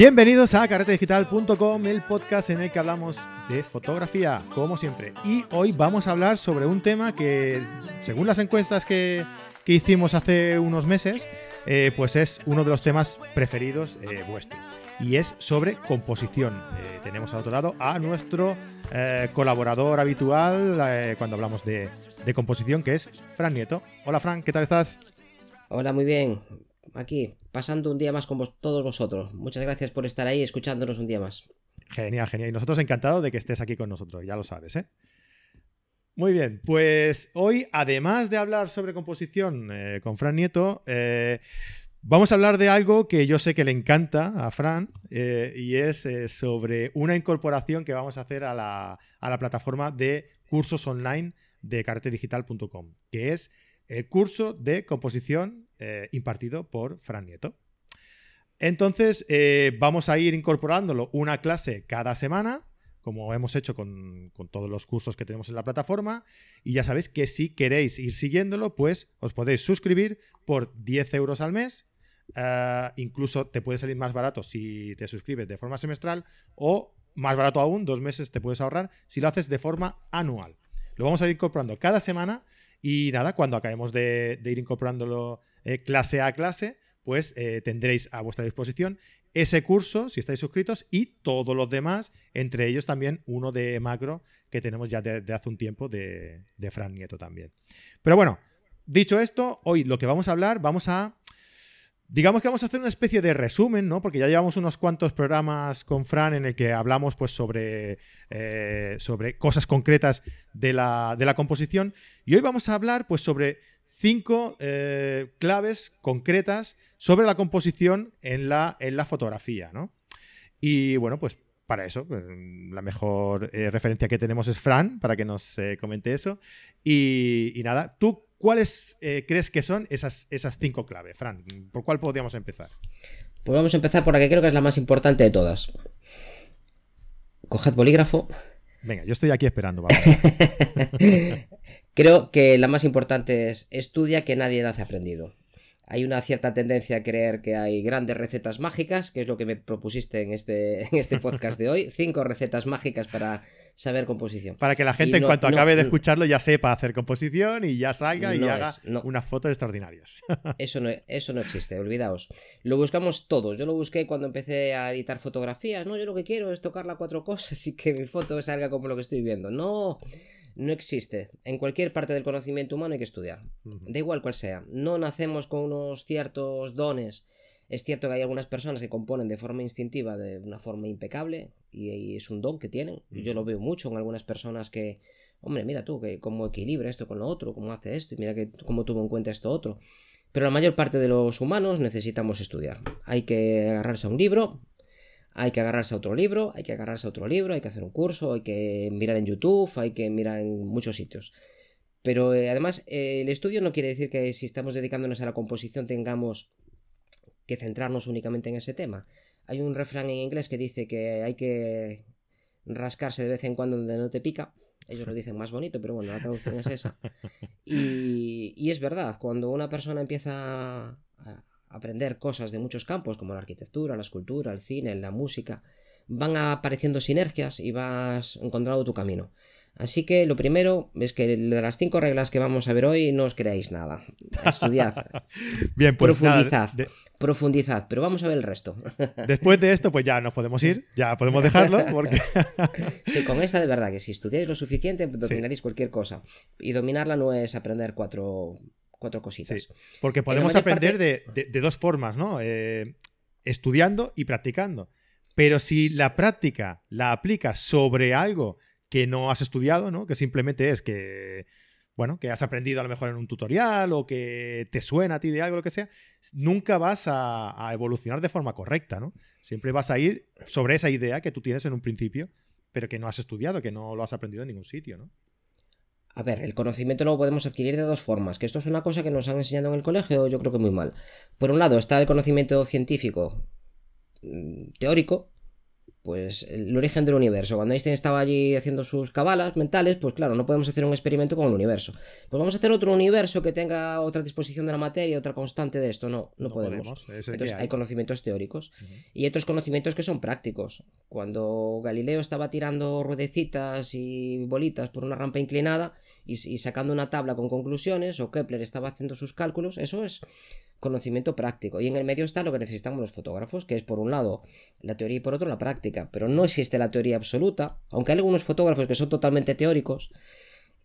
Bienvenidos a carretedigital.com, el podcast en el que hablamos de fotografía, como siempre. Y hoy vamos a hablar sobre un tema que, según las encuestas que, que hicimos hace unos meses, eh, pues es uno de los temas preferidos eh, vuestro. Y es sobre composición. Eh, tenemos al otro lado a nuestro colaborador habitual cuando hablamos de, de composición, que es Fran Nieto. Hola Fran, ¿qué tal estás? Hola, muy bien. Aquí, pasando un día más con vos- todos vosotros. Muchas gracias por estar ahí escuchándonos un día más. Genial, genial. Y nosotros encantados de que estés aquí con nosotros, ya lo sabes, ¿eh? Muy bien, pues hoy, además de hablar sobre composición eh, con Fran Nieto, eh, vamos a hablar de algo que yo sé que le encanta a Fran eh, y es sobre una incorporación que vamos a hacer a la, a la plataforma de cursos online de carretedigital.com, que es el curso de composición eh, impartido por Fran Nieto. Entonces, eh, vamos a ir incorporándolo una clase cada semana, como hemos hecho con, todos los cursos que tenemos en la plataforma. Y ya sabéis que si queréis ir siguiéndolo, pues os podéis suscribir por 10 euros al mes. Eh, incluso te puede salir más barato si te suscribes de forma semestral o más barato aún, dos meses te puedes ahorrar si lo haces de forma anual. Lo vamos a ir incorporando cada semana y nada, cuando acabemos de, ir incorporándolo eh, clase a clase, pues eh, tendréis a vuestra disposición ese curso, si estáis suscritos, y todos los demás, entre ellos también uno de macro que tenemos ya de, de hace un tiempo de, de Fran Nieto también. Pero bueno, dicho esto, hoy lo que vamos a hablar, vamos a... Digamos que vamos a hacer una especie de resumen, ¿no? Porque ya llevamos unos cuantos programas con Fran en el que hablamos pues sobre, eh, sobre cosas concretas de la, de la composición. Y hoy vamos a hablar pues sobre cinco eh, claves concretas sobre la composición en la, en la fotografía, ¿no? Y bueno, pues para eso, pues, la mejor eh, referencia que tenemos es Fran, para que nos eh, comente eso. Y nada, ¿tú cuáles eh, crees que son esas, esas cinco claves, Fran? ¿Por cuál podríamos empezar? Pues vamos a empezar por la que creo que es la más importante de todas. Coged bolígrafo. Venga, yo estoy aquí esperando. Vamos. Creo que la más importante es estudia que nadie nace aprendido. Hay una cierta tendencia a creer que hay grandes recetas mágicas, que es lo que me propusiste en este, en este podcast de hoy. Cinco recetas mágicas para saber composición. Para que la gente, en cuanto no- acabe de escucharlo, ya sepa hacer composición y ya salga y No haga es, unas fotos extraordinarias. Eso no, eso no existe, olvidaos. Lo buscamos todos. Yo lo busqué cuando empecé a editar fotografías. No, yo lo que quiero es tocar las cuatro cosas y que mi foto salga como lo que estoy viendo. No, no existe. En cualquier parte del conocimiento humano hay que estudiar. Da igual cual sea. No nacemos con unos ciertos dones. Es cierto que hay algunas personas que componen de forma instintiva, de una forma impecable, y, y es un don que tienen. Yo lo veo mucho en algunas personas que, hombre, mira tú, que cómo equilibra esto con lo otro, cómo hace esto, y mira que cómo tuvo en cuenta esto otro. Pero la mayor parte de los humanos necesitamos estudiar. Hay que agarrarse a un libro, hay que agarrarse a otro libro, hay que agarrarse a otro libro, hay que hacer un curso, hay que mirar en YouTube, hay que mirar en muchos sitios. Pero eh, además, eh, el estudio no quiere decir que si estamos dedicándonos a la composición tengamos que centrarnos únicamente en ese tema. Hay un refrán en inglés que dice que hay que rascarse de vez en cuando donde no te pica. Ellos lo dicen más bonito, pero bueno, la traducción es esa. Y, y es verdad, cuando una persona empieza a aprender cosas de muchos campos, como la arquitectura, la escultura, el cine, la música, van apareciendo sinergias y vas encontrando tu camino. Así que lo primero es que de las cinco reglas que vamos a ver hoy no os creáis nada. Estudiad, Bien, pues nada, profundizad, de- profundizad, pero vamos a ver el resto. después de esto, pues ya nos podemos ir, ya podemos dejarlo, porque Sí, con esta de verdad, que si estudiáis lo suficiente, dominaréis cualquier cosa. Y dominarla no es aprender cuatro, cuatro cositas. Sí, porque podemos aprender de, de- de dos formas, ¿no? Eh, estudiando y practicando. Pero si la práctica la aplicas sobre algo que no has estudiado, ¿no? Que simplemente es que, bueno, que has aprendido a lo mejor en un tutorial o que te suena a ti de algo, lo que sea, nunca vas a, a evolucionar de forma correcta, ¿no? Siempre vas a ir sobre esa idea que tú tienes en un principio, pero que no has estudiado, que no lo has aprendido en ningún sitio, ¿no? A ver, el conocimiento lo podemos adquirir de dos formas, que esto es una cosa que nos han enseñado en el colegio, yo creo que muy mal. Por un lado está el conocimiento científico mm, teórico, pues el origen del universo. Cuando Einstein estaba allí haciendo sus cabalas mentales, pues claro, no podemos hacer un experimento con el universo. Pues vamos a hacer otro universo que tenga otra disposición de la materia, otra constante de esto. No, no, podemos. Entonces hay. conocimientos teóricos y otros conocimientos que son prácticos. Cuando Galileo estaba tirando ruedecitas y bolitas por una rampa inclinada y sacando una tabla con conclusiones, o Kepler estaba haciendo sus cálculos, eso es conocimiento práctico. Y en el medio está lo que necesitamos los fotógrafos, que es por un lado la teoría y por otro la práctica. Pero no existe la teoría absoluta, aunque hay algunos fotógrafos que son totalmente teóricos.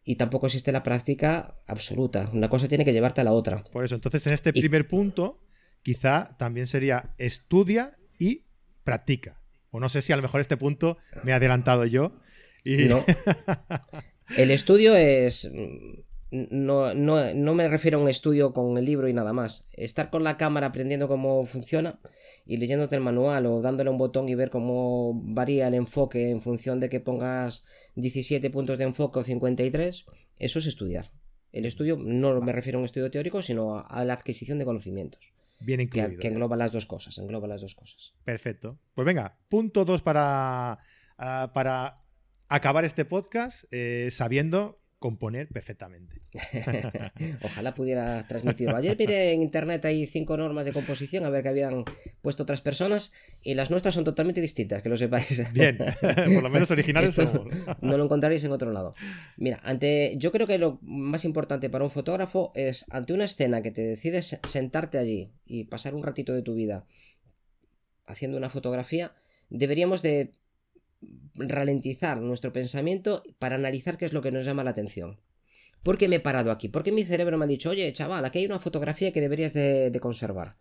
Y tampoco existe la práctica absoluta. Una cosa tiene que llevarte a la otra. Por eso, entonces en este primer punto, quizá también sería estudia y practica. O no sé si a lo mejor este punto me he adelantado yo. Y... No. El estudio es no, no, no, me refiero a un estudio con el libro y nada más. Estar con la cámara aprendiendo cómo funciona y leyéndote el manual o dándole un botón y ver cómo varía el enfoque en función de que pongas 17 puntos de enfoque o 53, eso es estudiar. El estudio no me refiero a un estudio teórico, sino a, la adquisición de conocimientos. Bien incluido. Que, que, engloba las dos cosas, engloba las dos cosas. Perfecto. Pues venga, punto dos para, ah, para acabar este podcast eh, sabiendo componer perfectamente. Ojalá pudiera transmitirlo. Ayer miré en internet hay cinco normas de composición, a ver que habían puesto otras personas, y las nuestras son totalmente distintas, que lo sepáis. Bien, por lo menos originales No lo encontraréis en otro lado. Mira, ante, yo creo que lo más importante para un fotógrafo es, ante una escena que te decides sentarte allí y pasar un ratito de tu vida haciendo una fotografía, deberíamos de ralentizar nuestro pensamiento para analizar qué es lo que nos llama la atención. ¿Por qué me he parado aquí? ¿Por qué mi cerebro me ha dicho, oye, chaval, aquí hay una fotografía que deberías de, conservar?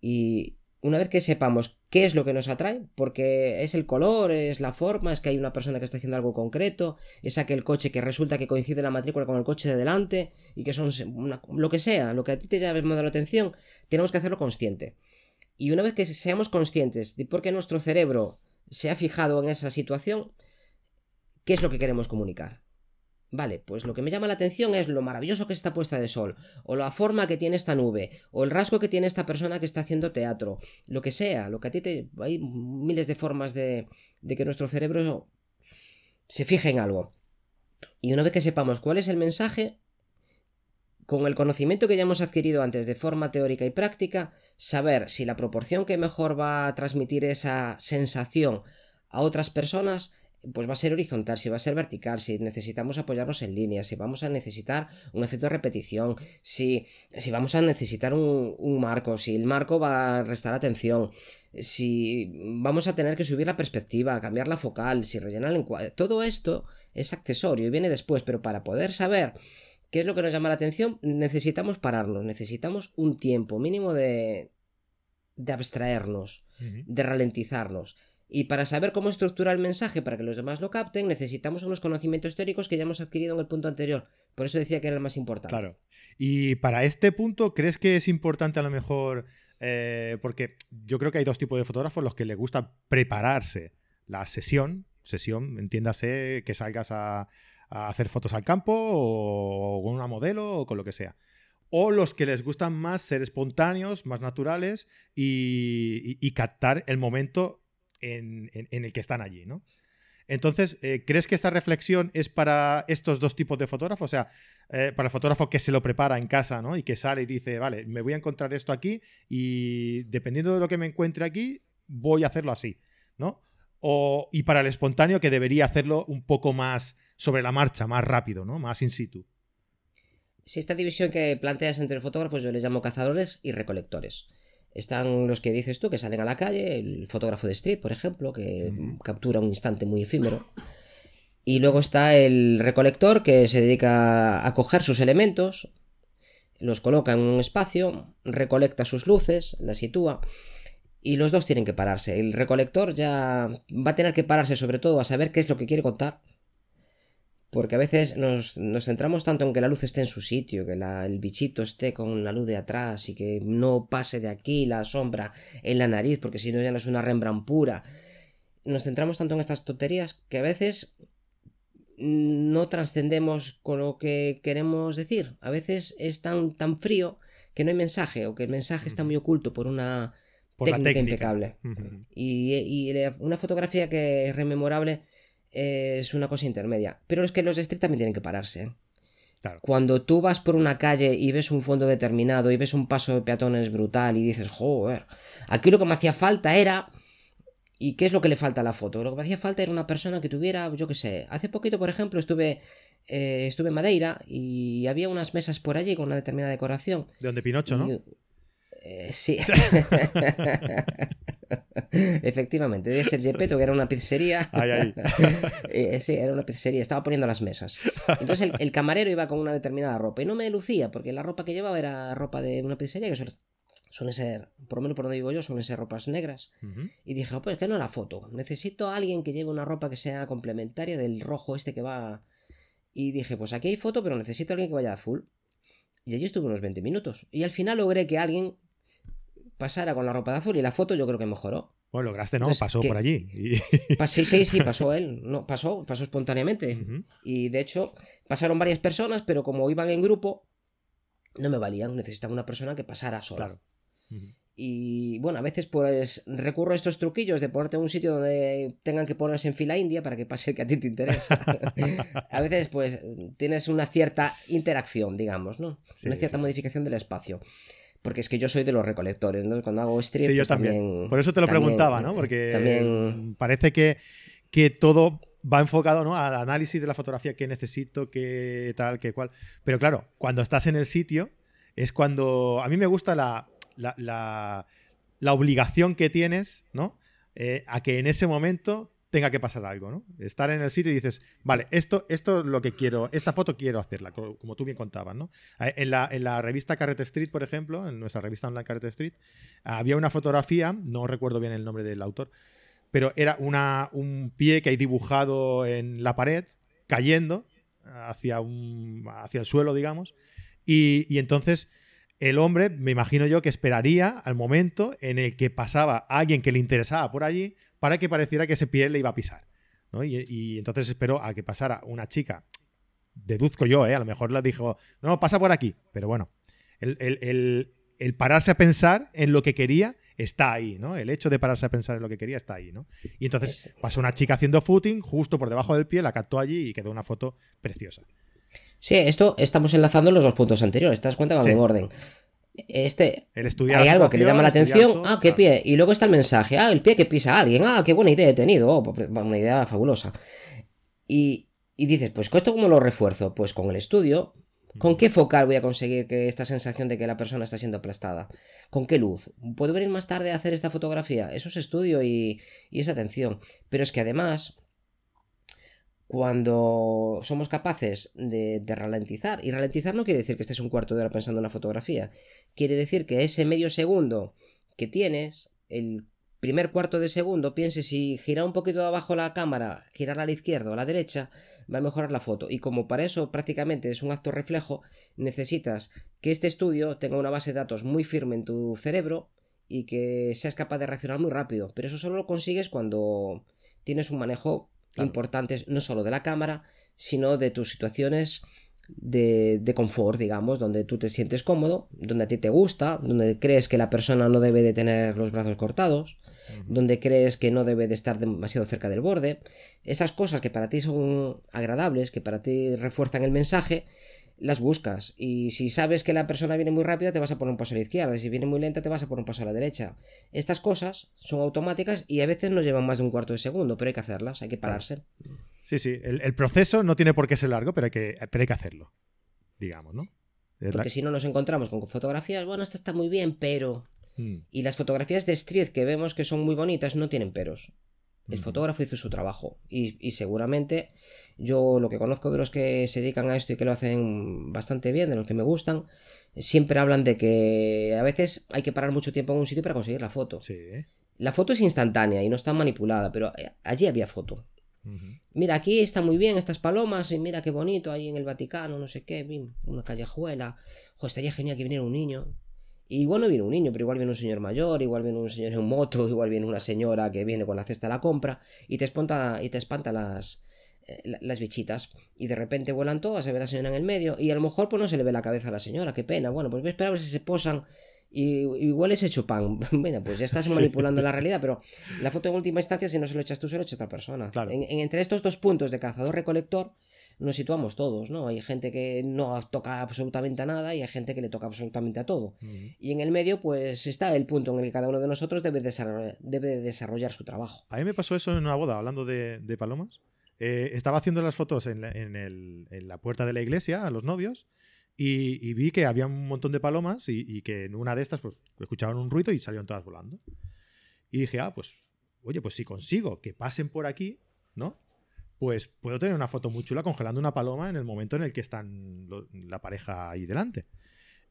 Y una vez que sepamos qué es lo que nos atrae, porque es el color, es la forma, es que hay una persona que está haciendo algo concreto, es aquel coche que resulta que coincide la matrícula con el coche de delante, y que son lo que sea, lo que a ti te llame la atención, tenemos que hacerlo consciente. Y una vez que seamos conscientes de por qué nuestro cerebro se ha fijado en esa situación, ¿qué es lo que queremos comunicar? Vale, pues lo que me llama la atención es lo maravilloso que está puesta de sol, o la forma que tiene esta nube, o el rasgo que tiene esta persona que está haciendo teatro, lo que sea, lo que a ti te... Hay miles de formas de, de que nuestro cerebro se fije en algo. Y una vez que sepamos cuál es el mensaje, con el conocimiento que ya hemos adquirido antes de forma teórica y práctica, saber si la proporción que mejor va a transmitir esa sensación a otras personas pues va a ser horizontal, si va a ser vertical, si necesitamos apoyarnos en línea, si vamos a necesitar un efecto de repetición, si, si vamos a necesitar un, marco, si el marco va a restar atención, si vamos a tener que subir la perspectiva, cambiar la focal, si rellenar el encuadre. Todo esto es accesorio y viene después, pero para poder saber ¿Qué es lo que nos llama la atención? Necesitamos pararnos, necesitamos un tiempo mínimo de, de abstraernos, de ralentizarnos. Y para saber cómo estructurar el mensaje para que los demás lo capten, necesitamos unos conocimientos teóricos que ya hemos adquirido en el punto anterior. Por eso decía que era el más importante. Claro. Y para este punto, ¿crees que es importante a lo mejor? Eh, porque yo creo que hay dos tipos de fotógrafos, los que les gusta prepararse la sesión, sesión, entiéndase que salgas a, a hacer fotos al campo o con una modelo o con lo que sea. O los que les gustan más ser espontáneos, más naturales y, captar el momento en, el que están allí, ¿no? Entonces, eh, ¿crees que esta reflexión es para estos dos tipos de fotógrafos? O sea, eh, para el fotógrafo que se lo prepara en casa, ¿no? Y que sale y dice, vale, me voy a encontrar esto aquí y dependiendo de lo que me encuentre aquí, voy a hacerlo así, ¿no? Y para el espontáneo que debería hacerlo un poco más sobre la marcha, más rápido, ¿no? Más in situ. Si esta división que planteas entre fotógrafos yo les llamo cazadores y recolectores. Están los que dices tú, que salen a la calle, el fotógrafo de street, por ejemplo, que captura un instante muy efímero. Y luego está el recolector que se dedica a coger sus elementos, los coloca en un espacio, recolecta sus luces, las sitúa y los dos tienen que pararse. El recolector ya va a tener que pararse sobre todo a saber qué es lo que quiere contar. Porque a veces nos, centramos tanto en que la luz esté en su sitio, que el bichito esté con la luz de atrás y que no pase de aquí la sombra en la nariz, porque si no ya no es una Rembrandt pura. Nos centramos tanto en estas tonterías que a veces no trascendemos con lo que queremos decir. A veces es tan, tan frío que no hay mensaje o que el mensaje está muy oculto por una Por la técnica, técnica. impecable. Y, una fotografía que es rememorable eh, es una cosa intermedia. Pero es que los de street también tienen que pararse. ¿eh? Claro. Cuando tú vas por una calle y ves un fondo determinado y ves un paso de peatones brutal y dices, joder, aquí lo que me hacía falta era... ¿Y qué es lo que le falta a la foto? Lo que me hacía falta era una persona que tuviera, yo qué sé, hace poquito, por ejemplo, estuve, eh, estuve en Madeira y había unas mesas por allí con una determinada decoración. De donde Pinocho, ¿no? Eh, sí. Efectivamente, debe ser Gepetto, que era una pizzería. Eh, sí, era una pizzería, estaba poniendo las mesas. Entonces el, el camarero iba con una determinada ropa y no me lucía, porque la ropa que llevaba era ropa de una pizzería que suele, suele ser, por lo menos por donde vivo yo, suelen ser ropas negras. Y dije, "Oh, pues que no la foto, necesito a alguien que lleve una ropa que sea complementaria del rojo este que va... Y dije, pues aquí hay foto, pero necesito a alguien que vaya azul. Y allí estuve unos 20 minutos. Y al final logré que alguien pasara con la ropa de azul y la foto yo creo que mejoró. Bueno, lograste, ¿no? Entonces, Pasó ¿qué? por allí. Y- Pa- sí, sí, sí, pasó él. No, pasó, pasó espontáneamente. Ujú. Y de hecho, pasaron varias personas, pero como iban en grupo, no me valían. Necesitaba una persona que pasara sola. Claro. Ujú. Y bueno, a veces pues recurro a estos truquillos de ponerte en un sitio donde tengan que ponerse en fila india para que pase el que a ti te interesa. a veces pues tienes una cierta interacción, digamos, ¿no? Sí, una cierta sí, sí. modificación del espacio. Porque es que yo soy de los recolectores, ¿no? Cuando hago street, Sí, yo pues, también. Por eso te lo también- preguntaba, ¿no? Porque también- parece que, que todo va enfocado ¿no? al análisis de la fotografía, qué necesito, qué tal, qué cual. Pero claro, cuando estás en el sitio es cuando... A mí me gusta la, la, la- la obligación que tienes, ¿no? Eh, a que en ese momento tenga que pasar algo, ¿no? Estar en el sitio y dices, vale, esto, esto es lo que quiero, esta foto quiero hacerla, co- como tú bien contabas, ¿no? En la, en la revista Carret Street, por ejemplo, en nuestra revista online Carret Street, había una fotografía, no recuerdo bien el nombre del autor, pero era una, un pie que hay dibujado en la pared, cayendo hacia, un, hacia el suelo, digamos, y, y entonces el hombre, me imagino yo, que esperaría al momento en el que pasaba alguien que le interesaba por allí para que pareciera que ese pie le iba a pisar. ¿no? Y, y entonces esperó a que pasara una chica, deduzco yo, ¿eh? a lo mejor le dijo, no, pasa por aquí, pero bueno, el, el- el- el pararse a pensar en lo que quería está ahí, ¿no? El hecho de pararse a pensar en lo que quería está ahí, ¿no? Y entonces pasó una chica haciendo footing justo por debajo del pie, la captó allí y quedó una foto preciosa. Sí, esto estamos enlazando los dos puntos anteriores, ¿te das cuenta? Van Sí. en orden. Este, El estudiar hay algo que le llama la atención. todo, Ah, qué claro. pie. Y luego está el mensaje. Ah, el pie que pisa a alguien. Ah, qué buena idea he tenido. Oh, pues, una idea fabulosa. Y, y dices, pues ¿esto cómo lo refuerzo? Pues con el estudio. ¿Con qué focal voy a conseguir que esta sensación de que la persona está siendo aplastada? ¿Con qué luz? ¿Puedo venir más tarde a hacer esta fotografía? Eso es estudio y, y es atención. Pero es que además, cuando somos capaces de, ralentizar, y ralentizar no quiere decir que estés un cuarto de hora pensando en la fotografía, quiere decir que ese medio segundo que tienes, el primer cuarto de segundo, pienses si girar un poquito de abajo la cámara, girarla a la izquierda o a la derecha, va a mejorar la foto. Y como para eso prácticamente es un acto reflejo, necesitas que este estudio tenga una base de datos muy firme en tu cerebro y que seas capaz de reaccionar muy rápido. Pero eso solo lo consigues cuando tienes un manejo Claro. importante no solo de la cámara, sino de tus situaciones de, de confort, digamos, donde tú te sientes cómodo, donde a ti te gusta, donde crees que la persona no debe de tener los brazos cortados, donde crees que no debe de estar demasiado cerca del borde. Esas cosas que para ti son agradables, que para ti refuerzan el mensaje, las buscas. Y si sabes que la persona viene muy rápida, te vas a poner un paso a la izquierda. Y si viene muy lenta, te vas a poner un paso a la derecha. Estas cosas son automáticas y a veces nos llevan más de un cuarto de segundo, pero hay que hacerlas, hay que pararse. Sí, sí. El, el proceso no tiene por qué ser largo, pero hay que, pero hay que hacerlo. Digamos, ¿no? Es la- Porque si no nos encontramos con fotografías, bueno, esta está muy bien, pero... Mm, Y las fotografías de street que vemos que son muy bonitas no tienen peros. El fotógrafo hizo su trabajo. Y, y seguramente yo lo que conozco de los que se dedican a esto y que lo hacen bastante bien, de los que me gustan, siempre hablan de que a veces hay que parar mucho tiempo en un sitio para conseguir la foto. Sí. La foto es instantánea y no está manipulada, pero eh, allí había foto. Mira, aquí está muy bien estas palomas y mira qué bonito ahí en el Vaticano, no sé qué, una callejuela. Estaría genial que viniera un niño. Y igual no viene un niño, pero igual viene un señor mayor, igual viene un señor en moto, igual viene una señora que viene con la cesta de la compra y te espanta, y te espanta las, eh, la- las bichitas. Y de repente vuelan todas, se ve la señora en el medio y a lo mejor pues no se le ve la cabeza a la señora, qué pena. Bueno, pues voy a esperar a ver si se posan y igual es hecho pan. Bueno, pues ya estás manipulando la realidad, pero la foto en última instancia, si no se lo echas tú, se lo echa otra persona. En, entre estos dos puntos de cazador-recolector, nos situamos todos, ¿no? Hay gente que no toca absolutamente a nada y hay gente que le toca absolutamente a todo. Y en el medio, pues está el punto en el que cada uno de nosotros debe desarrollar, debe desarrollar su trabajo. A mí me pasó eso en una boda, hablando de, palomas. Eh, estaba haciendo las fotos en la puerta de la iglesia a los novios y, vi que había un montón de palomas y, que en una de estas pues escuchaban un ruido y salieron todas volando. Y dije, ah, pues, oye, pues si consigo que pasen por aquí, ¿no? Pues puedo tener una foto muy chula congelando una paloma en el momento en el que están la pareja ahí delante.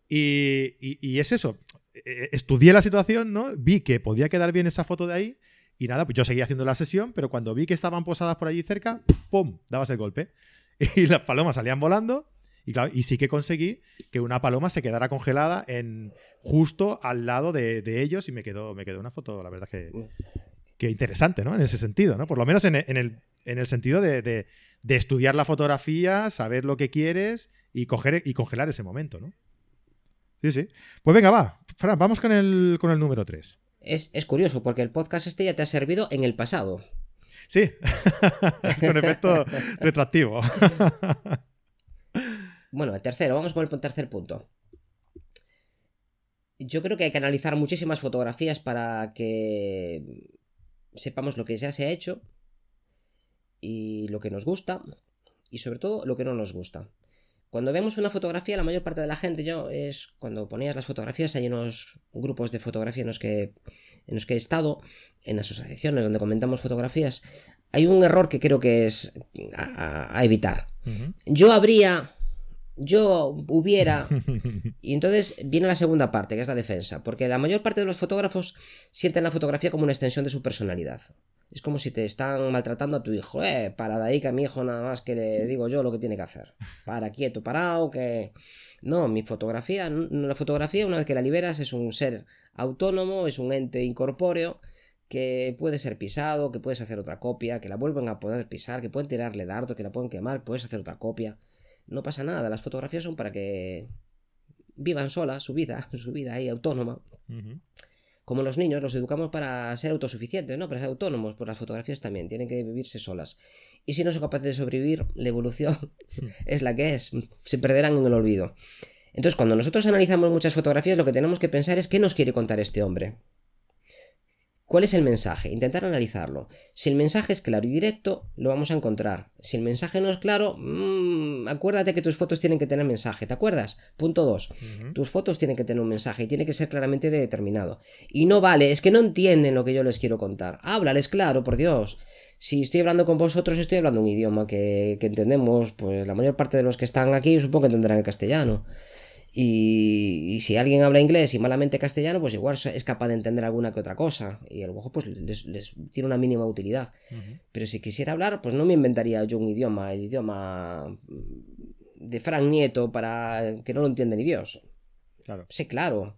Y, es eso. E, e, estudié la situación, ¿no? Vi que podía quedar bien esa foto de ahí. Y nada, pues yo seguía haciendo la sesión, pero cuando vi que estaban posadas por allí cerca, ¡pum! dabas el golpe. Y las palomas salían volando y, sí que conseguí que una paloma se quedara congelada en justo al lado de, ellos y me quedó, me quedó una foto, la verdad que, que interesante, ¿no? En ese sentido, ¿no? Por lo menos en, el, sentido de, estudiar la fotografía, saber lo que quieres y, coger, y congelar ese momento, ¿no? Sí, sí. Pues venga, va. Fran, vamos con el, con el número 3. Es, es curioso porque el podcast este ya te ha servido en el pasado. Sí, con efecto retroactivo. Bueno, el tercero, vamos con el tercer punto. Yo creo que hay que analizar muchísimas fotografías para que sepamos lo que ya se ha hecho y lo que nos gusta y sobre todo lo que no nos gusta. Cuando vemos una fotografía, la mayor parte de la gente, yo, es cuando ponías las fotografías, hay unos grupos de fotografía en los que, en los que he estado, en asociaciones donde comentamos fotografías, hay un error que creo que es a, evitar. Yo habría yo hubiera. Y entonces viene la segunda parte, que es la defensa. Porque la mayor parte de los fotógrafos sienten la fotografía como una extensión de su personalidad. Es como si te están maltratando a tu hijo. Eh, para de ahí que a mi hijo nada más que le digo yo lo que tiene que hacer. Para quieto, parado, que. No, mi fotografía, la fotografía, una vez que la liberas, es un ser autónomo, es un ente incorpóreo que puede ser pisado, que puedes hacer otra copia, que la vuelven a poder pisar, que pueden tirarle dardo, que la pueden quemar, puedes hacer otra copia no pasa nada. Las fotografías son para que vivan solas su vida, su vida ahí autónoma. Como los niños, los educamos para ser autosuficientes, ¿no? Para ser autónomos, pues las fotografías también tienen que vivirse solas. Y si no son capaces de sobrevivir, la evolución es la que es. Se perderán en el olvido. Entonces, cuando nosotros analizamos muchas fotografías, lo que tenemos que pensar es qué nos quiere contar este hombre. ¿Cuál es el mensaje? Intentar analizarlo. Si el mensaje es claro y directo, lo vamos a encontrar. Si el mensaje no es claro, mmm, acuérdate que tus fotos tienen que tener mensaje, ¿te acuerdas? Punto 2. Tus fotos tienen que tener un mensaje y tiene que ser claramente determinado. Y no vale, es que no entienden lo que yo les quiero contar. Háblales claro, por Dios. Si estoy hablando con vosotros, estoy hablando un idioma que, que entendemos, pues la mayor parte de los que están aquí supongo que entenderán el castellano. Y, si alguien habla inglés y malamente castellano, pues igual es capaz de entender alguna que otra cosa. Y a lo mejor pues les, tiene una mínima utilidad. Pero si quisiera hablar, pues no me inventaría yo un idioma, el idioma de Frank Nieto para que no lo entienda ni Dios. Claro. Sé claro.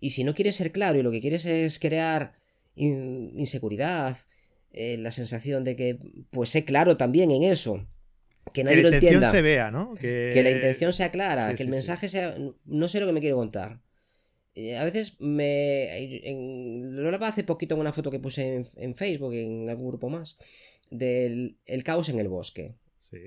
Y si no quieres ser claro y lo que quieres es crear inseguridad, eh, la sensación de que, pues sé claro también en eso que nadie lo entienda. se vea, ¿no? Que... la intención sea clara, que el mensaje sea. No sé lo que me quiero contar. Eh, a veces me. lo hablaba hace poquito en una foto que puse en, Facebook, en algún grupo más, del el caos en el bosque.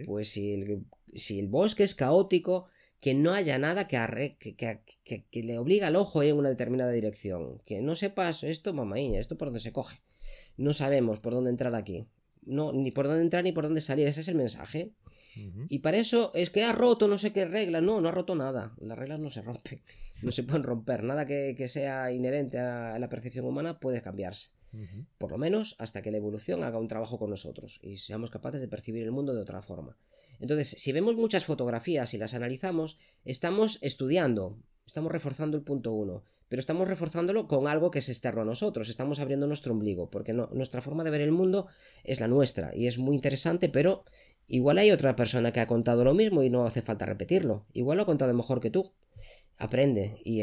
Pues si el, si el bosque es caótico, que no haya nada que, que, que, le obliga al ojo en una determinada dirección. Que no sepas esto, mamaña, esto por dónde se coge. No sabemos por dónde entrar aquí. No, ni por dónde entrar ni por dónde salir. Ese es el mensaje. Y para eso es que ha roto no sé qué regla. No, no ha roto nada. Las reglas no se rompen. No se pueden romper. Nada que, sea inherente a la percepción humana puede cambiarse. Por lo menos hasta que la evolución haga un trabajo con nosotros y seamos capaces de percibir el mundo de otra forma. Entonces, si vemos muchas fotografías y las analizamos, estamos estudiando, estamos reforzando el punto uno, pero estamos reforzándolo con algo que es externo a nosotros, estamos abriendo nuestro ombligo, porque nuestra forma de ver el mundo es la nuestra y es muy interesante, pero Igual hay otra persona que ha contado lo mismo y no hace falta repetirlo. Igual lo ha contado mejor que tú. Aprende y,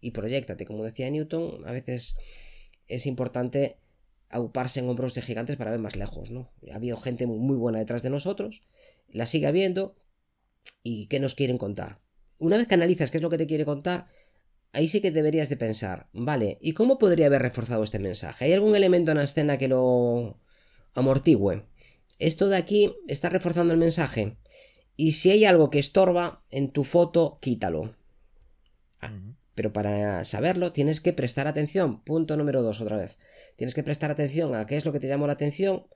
y, proyectate. Como decía Newton, a veces es importante auparse en hombros de gigantes para ver más lejos, ¿no? Ha habido gente muy buena detrás de nosotros, la sigue habiendo y qué nos quieren contar. Una vez que analizas qué es lo que te quiere contar, ahí sí que deberías de pensar, vale, ¿y cómo podría haber reforzado este mensaje? ¿Hay algún elemento en la escena que lo amortigüe? Esto de aquí está reforzando el mensaje. Y si hay algo que estorba en tu foto, quítalo. Ah, pero para saberlo tienes que prestar atención. Punto número dos otra vez. Tienes que prestar atención a qué es lo que te llamó la atención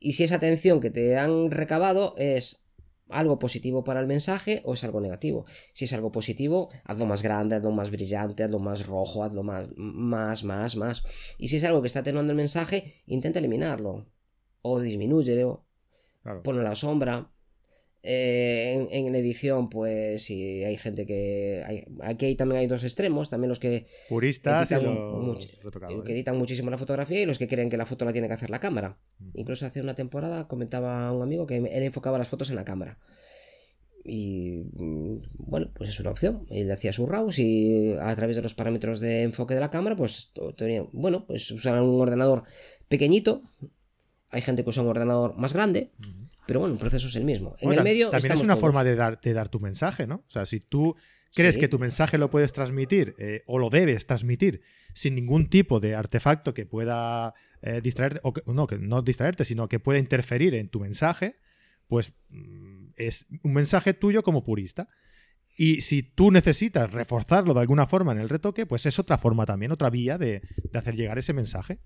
y si esa atención que te han recabado es algo positivo para el mensaje o es algo negativo. Si es algo positivo, hazlo más grande, hazlo más brillante, hazlo más rojo, hazlo más, más, más, más. Y si es algo que está atenuando el mensaje, intenta eliminarlo. O disminúyelo. Ponlo a la sombra. Eh, en, en, edición, pues si hay gente que. Hay, aquí también hay dos extremos, también los que. Puristas y que editan muchísimo la fotografía y los que creen que la foto la tiene que hacer la cámara. Incluso hace una temporada comentaba un amigo que él enfocaba las fotos en la cámara. Y mm, bueno, pues es una opción. Él hacía su RAWs y a través de los parámetros de enfoque de la cámara, pues tenía, bueno, pues usar un ordenador pequeñito. Hay gente que usa un ordenador más grande. Pero bueno, el proceso es el mismo. En el medio. También es una forma de dar, de dar tu mensaje, ¿no? O sea, si tú crees que tu mensaje lo puedes transmitir eh, o lo debes transmitir sin ningún tipo de artefacto que pueda eh, distraerte, o no, que no distraerte, sino que pueda interferir en tu mensaje, pues mm, es un mensaje tuyo como purista. Y si tú necesitas reforzarlo de alguna forma en el retoque, pues es otra forma también, otra vía de, de hacer llegar ese mensaje.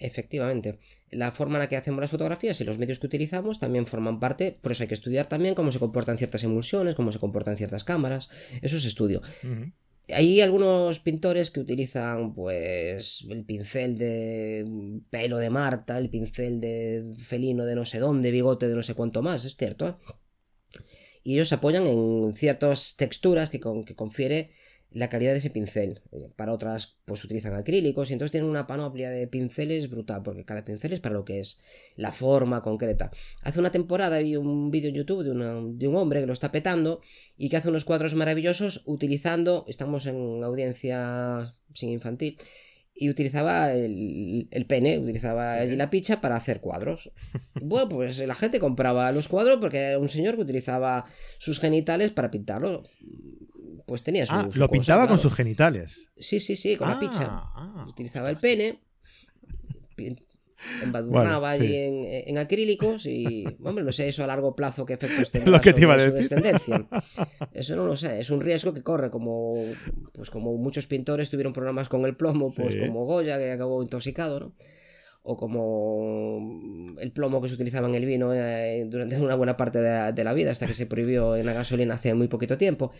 Efectivamente. La forma en la que hacemos las fotografías y los medios que utilizamos también forman parte, por eso hay que estudiar también cómo se comportan ciertas emulsiones, cómo se comportan ciertas cámaras. Eso es estudio. Hay algunos pintores que utilizan pues el pincel de pelo de Marta, el pincel de felino de no sé dónde, bigote de no sé cuánto más, es cierto. ¿eh? Y ellos se apoyan en ciertas texturas que, con, que confiere la calidad de ese pincel. Eh, para otras, pues utilizan acrílicos y entonces tienen una panoplia de pinceles brutal, porque cada pincel es para lo que es la forma concreta. Hace una temporada vi un vídeo en YouTube de, de un hombre que lo está petando y que hace unos cuadros maravillosos utilizando, estamos en audiencia sin infantil, y utilizaba el, pene, utilizaba allí la picha para hacer cuadros. Bueno, pues la gente compraba los cuadros porque era un señor que utilizaba sus genitales para pintarlo pues tenía su. Ah, lo pintaba con sus genitales. Sí, sí, sí, con la picha. Ah, ah, Utilizaba el pene, embadurnaba allí en, acrílicos y, hombre, no sé eso a largo plazo qué efectos tendrá lo que te iba a decir. su descendencia. Eso no lo sé, es un riesgo que corre, como, pues como muchos pintores tuvieron problemas con el plomo, pues como Goya, que acabó intoxicado, ¿no? O como el plomo que se utilizaba en el vino eh, durante una buena parte de, la vida, hasta que se prohibió en la gasolina hace muy poquito tiempo.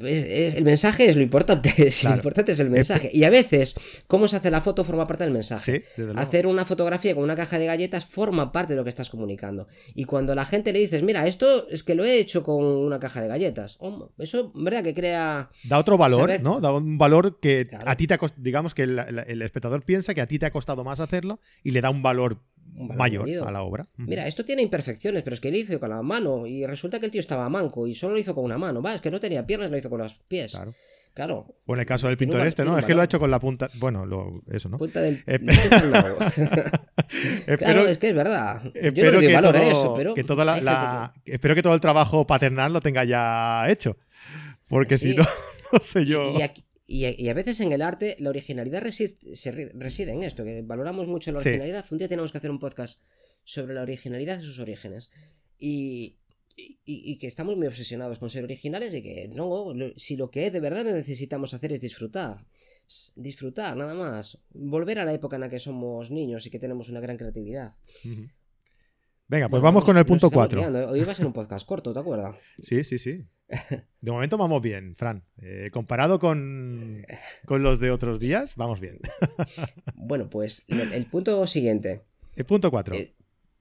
el mensaje es lo importante, lo importante es el mensaje. Y a veces, cómo se hace la foto forma parte del mensaje. Hacer una fotografía con una caja de galletas forma parte de lo que estás comunicando. Y cuando la gente le dices, mira, esto es que lo he hecho con una caja de galletas, eso, ¿verdad? Que crea... Da otro valor, ¿no? Da un valor que a ti te digamos que el espectador piensa que a ti te ha costado más hacerlo y le da un valor, mayor a la obra. Mira, esto tiene imperfecciones, pero es que lo hizo con la mano y resulta que el tío estaba manco y solo lo hizo con una mano. Va, es que no tenía piernas, lo hizo con los pies. Claro. Claro. O en el caso del pintor este, ¿no? Es que lo ha hecho con la punta. Bueno, lo, eso, ¿no? Punta del. claro, es que es verdad. Yo no le valor a eso, pero. Que toda la, Espero que todo el trabajo paternal lo tenga ya hecho. Porque si no, no sé yo. Y, aquí, y, a veces en el arte la originalidad reside, reside en esto, que valoramos mucho la originalidad. Un día tenemos que hacer un podcast sobre la originalidad de sus orígenes. Y, y, que estamos muy obsesionados con ser originales y que no, si lo que de verdad necesitamos hacer es disfrutar. Disfrutar, nada más. Volver a la época en la que somos niños y que tenemos una gran creatividad. Venga, pues vamos con el punto 4. Hoy va a ser un podcast corto, ¿te acuerdas? Sí, sí, sí. De momento vamos bien, Fran. Eh, comparado con, los de otros días, vamos bien. bueno, pues el, punto siguiente. El punto 4. Eh,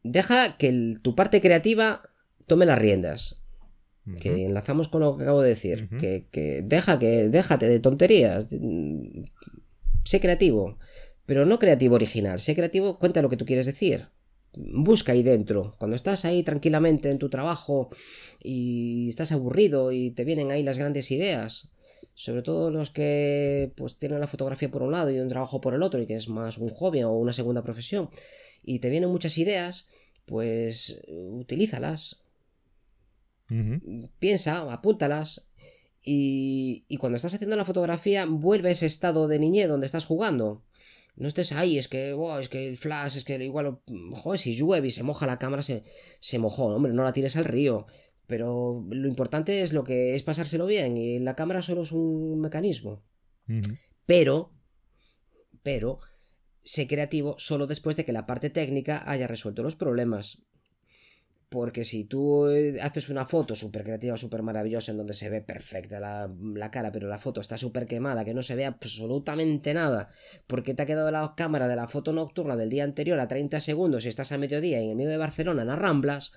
deja que tu parte creativa tome las riendas. Que enlazamos con lo que acabo de decir. que, que, deja que déjate de tonterías. Sé creativo. Pero no creativo original. Sé creativo, cuenta lo que tú quieres decir busca ahí dentro. Cuando estás ahí tranquilamente en tu trabajo y estás aburrido y te vienen ahí las grandes ideas, sobre todo los que pues tienen la fotografía por un lado y un trabajo por el otro y que es más un hobby o una segunda profesión y te vienen muchas ideas, pues utilízalas. Piensa, apúntalas Y, y cuando estás haciendo la fotografía, vuelve a ese estado de niñez donde estás jugando. No estés ahí, es que, wow, es que el flash, es que igual, joder, si llueve y se moja la cámara, se, se mojó, hombre, no la tires al río. Pero lo importante es lo que es pasárselo bien y la cámara solo es un mecanismo. Pero, pero, sé creativo solo después de que la parte técnica haya resuelto los problemas. Porque si tú eh, haces una foto súper creativa, súper maravillosa, en donde se ve perfecta la, la cara, pero la foto está súper quemada, que no se ve absolutamente nada, porque te ha quedado la cámara de la foto nocturna del día anterior a 30 segundos y estás a mediodía en el medio de Barcelona en las Ramblas,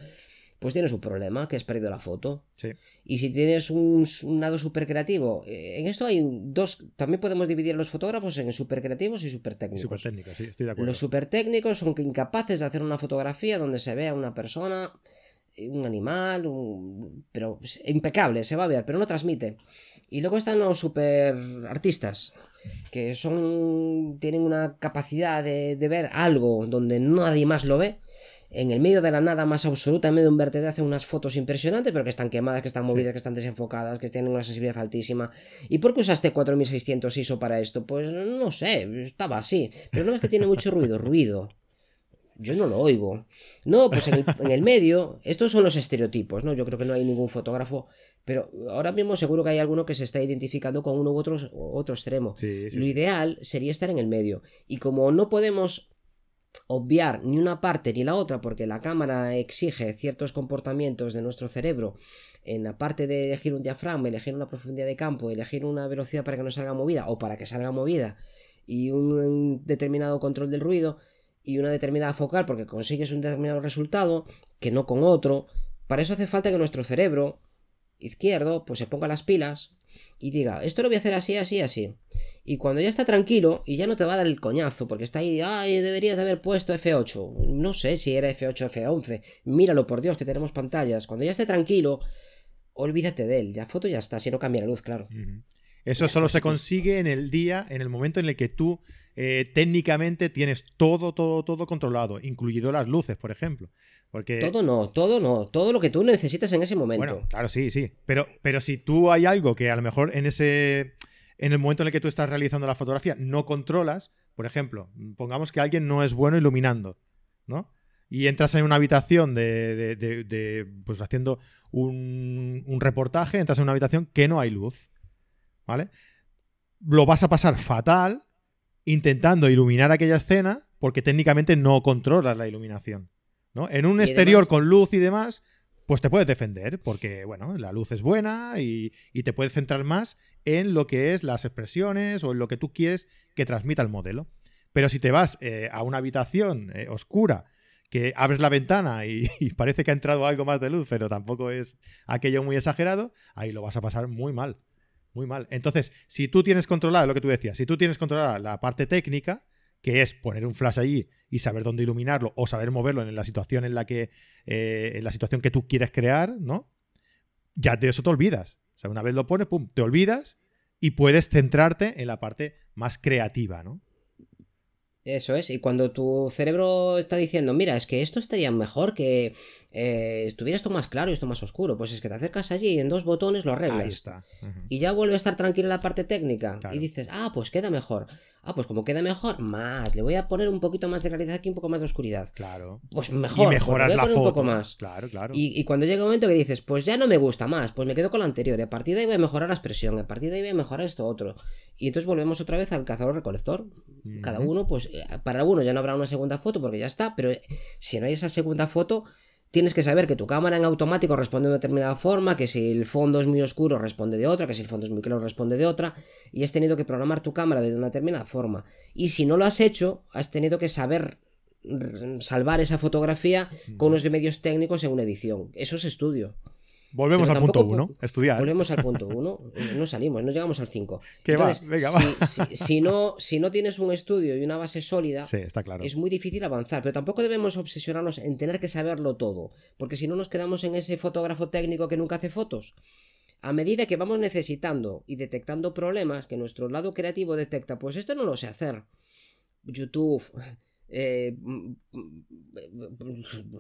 pues tienes un problema, que has perdido la foto. Sí. Y si tienes un, un lado súper creativo, eh, en esto hay dos, también podemos dividir los fotógrafos en súper creativos y súper técnicos. Súper técnica, sí, estoy de acuerdo. Los super técnicos son incapaces de hacer una fotografía donde se vea una persona, un animal, un- pero impecable, se va a ver, pero no transmite. Y luego están los super artistas, que son tienen una capacidad de, de ver algo donde nadie más lo ve. En el medio de la nada más absoluta, en medio de un vertedero, hacen unas fotos impresionantes, pero que están quemadas, que están movidas, que están desenfocadas, que tienen una sensibilidad altísima. ¿Y por qué usaste 4600 ISO para esto? Pues no sé, estaba así. Pero no es que tiene mucho ruido, ruido. Yo no lo oigo. No, pues en el, en el medio, estos son los estereotipos, ¿no? Yo creo que no hay ningún fotógrafo, pero ahora mismo seguro que hay alguno que se está identificando con uno u otro, otro extremo. Sí, sí, Lo ideal sería estar en el medio. Y como no podemos obviar ni una parte ni la otra porque la cámara exige ciertos comportamientos de nuestro cerebro. En la parte de elegir un diafragma, elegir una profundidad de campo, elegir una velocidad para que no salga movida o para que salga movida y un determinado control del ruido y una determinada focal porque consigues un determinado resultado que no con otro, para eso hace falta que nuestro cerebro izquierdo pues se ponga las pilas y diga, esto lo voy a hacer así, así, así. Y cuando ya está tranquilo y ya no te va a dar el coñazo, porque está ahí, ay, deberías de haber puesto F8. No sé si era F8 o F11. Míralo, por Dios, que tenemos pantallas. Cuando ya esté tranquilo, olvídate de él. Ya foto ya está, si no cambia la luz, claro. Eso solo se consigue en el día, en el momento en el que tú eh, técnicamente tienes todo, todo, todo controlado, incluido las luces, por ejemplo. Porque, Todo no, todo no. Todo lo que tú necesitas en ese momento. bueno, claro, sí, sí. Pero, pero si tú hay algo que a lo mejor en ese. En el momento en el que tú estás realizando la fotografía no controlas, por ejemplo, pongamos que alguien no es bueno iluminando, ¿no? Y entras en una habitación de, de- de- de, pues haciendo un, un reportaje, entras en una habitación que no hay luz, ¿vale? Lo vas a pasar fatal intentando iluminar aquella escena porque técnicamente no controlas la iluminación, ¿no? En un exterior con luz y demás, pues te puedes defender porque, bueno, la luz es buena y, y te puedes centrar más en lo que es las expresiones o en lo que tú quieres que transmita el modelo. Pero si te vas eh, a una habitación eh, oscura, que abres la ventana y, y parece que ha entrado algo más de luz, pero tampoco es aquello muy exagerado, ahí lo vas a pasar muy mal. Muy mal. Entonces, si tú tienes controlada lo que tú decías, si tú tienes controlada la parte técnica, que es poner un flash allí y saber dónde iluminarlo o saber moverlo en la situación en la que eh, en la situación que tú quieres crear, ¿no? Ya de eso te olvidas. O sea, una vez lo pones, pum, te olvidas y puedes centrarte en la parte más creativa, ¿no? Eso es, y cuando tu cerebro está diciendo, mira, es que esto estaría mejor que eh, estuviera esto más claro y esto más oscuro, pues es que te acercas allí y en dos botones lo arreglas. Ahí está. Y ya vuelve a estar tranquila la parte técnica. Claro. Y dices, ah, pues queda mejor. Ah, pues como queda mejor, más. Le voy a poner un poquito más de claridad aquí, un poco más de oscuridad. Claro. Pues mejor. y mejoras pues voy a la foto. un poco más. Claro, claro. Y, y cuando llega un momento que dices, pues ya no me gusta más, pues me quedo con la anterior. Y a partir de ahí voy a mejorar la expresión. A partir de ahí voy a mejorar esto otro. Y entonces volvemos otra vez al cazador-recolector. Cada uno, pues eh, para algunos ya no habrá una segunda foto porque ya está, pero si no hay esa segunda foto, tienes que saber que tu cámara en automático responde de una determinada forma, que si el fondo es muy oscuro responde de otra, que si el fondo es muy claro responde de otra, y has tenido que programar tu cámara de una determinada forma. Y si no lo has hecho, has tenido que saber salvar esa fotografía con unos medios técnicos en una edición. Eso es estudio. Volvemos al punto uno. Estudiar. Volvemos al punto 1, no salimos, no llegamos al 5. Que va, venga, va. si, si- si no, si no tienes un estudio y una base sólida, Sí, está claro. es muy difícil avanzar, pero tampoco debemos obsesionarnos en tener que saberlo todo, porque si no nos quedamos en ese fotógrafo técnico que nunca hace fotos. A medida que vamos necesitando y detectando problemas que nuestro lado creativo detecta, pues esto no lo sé hacer. YouTube, Eh, mm,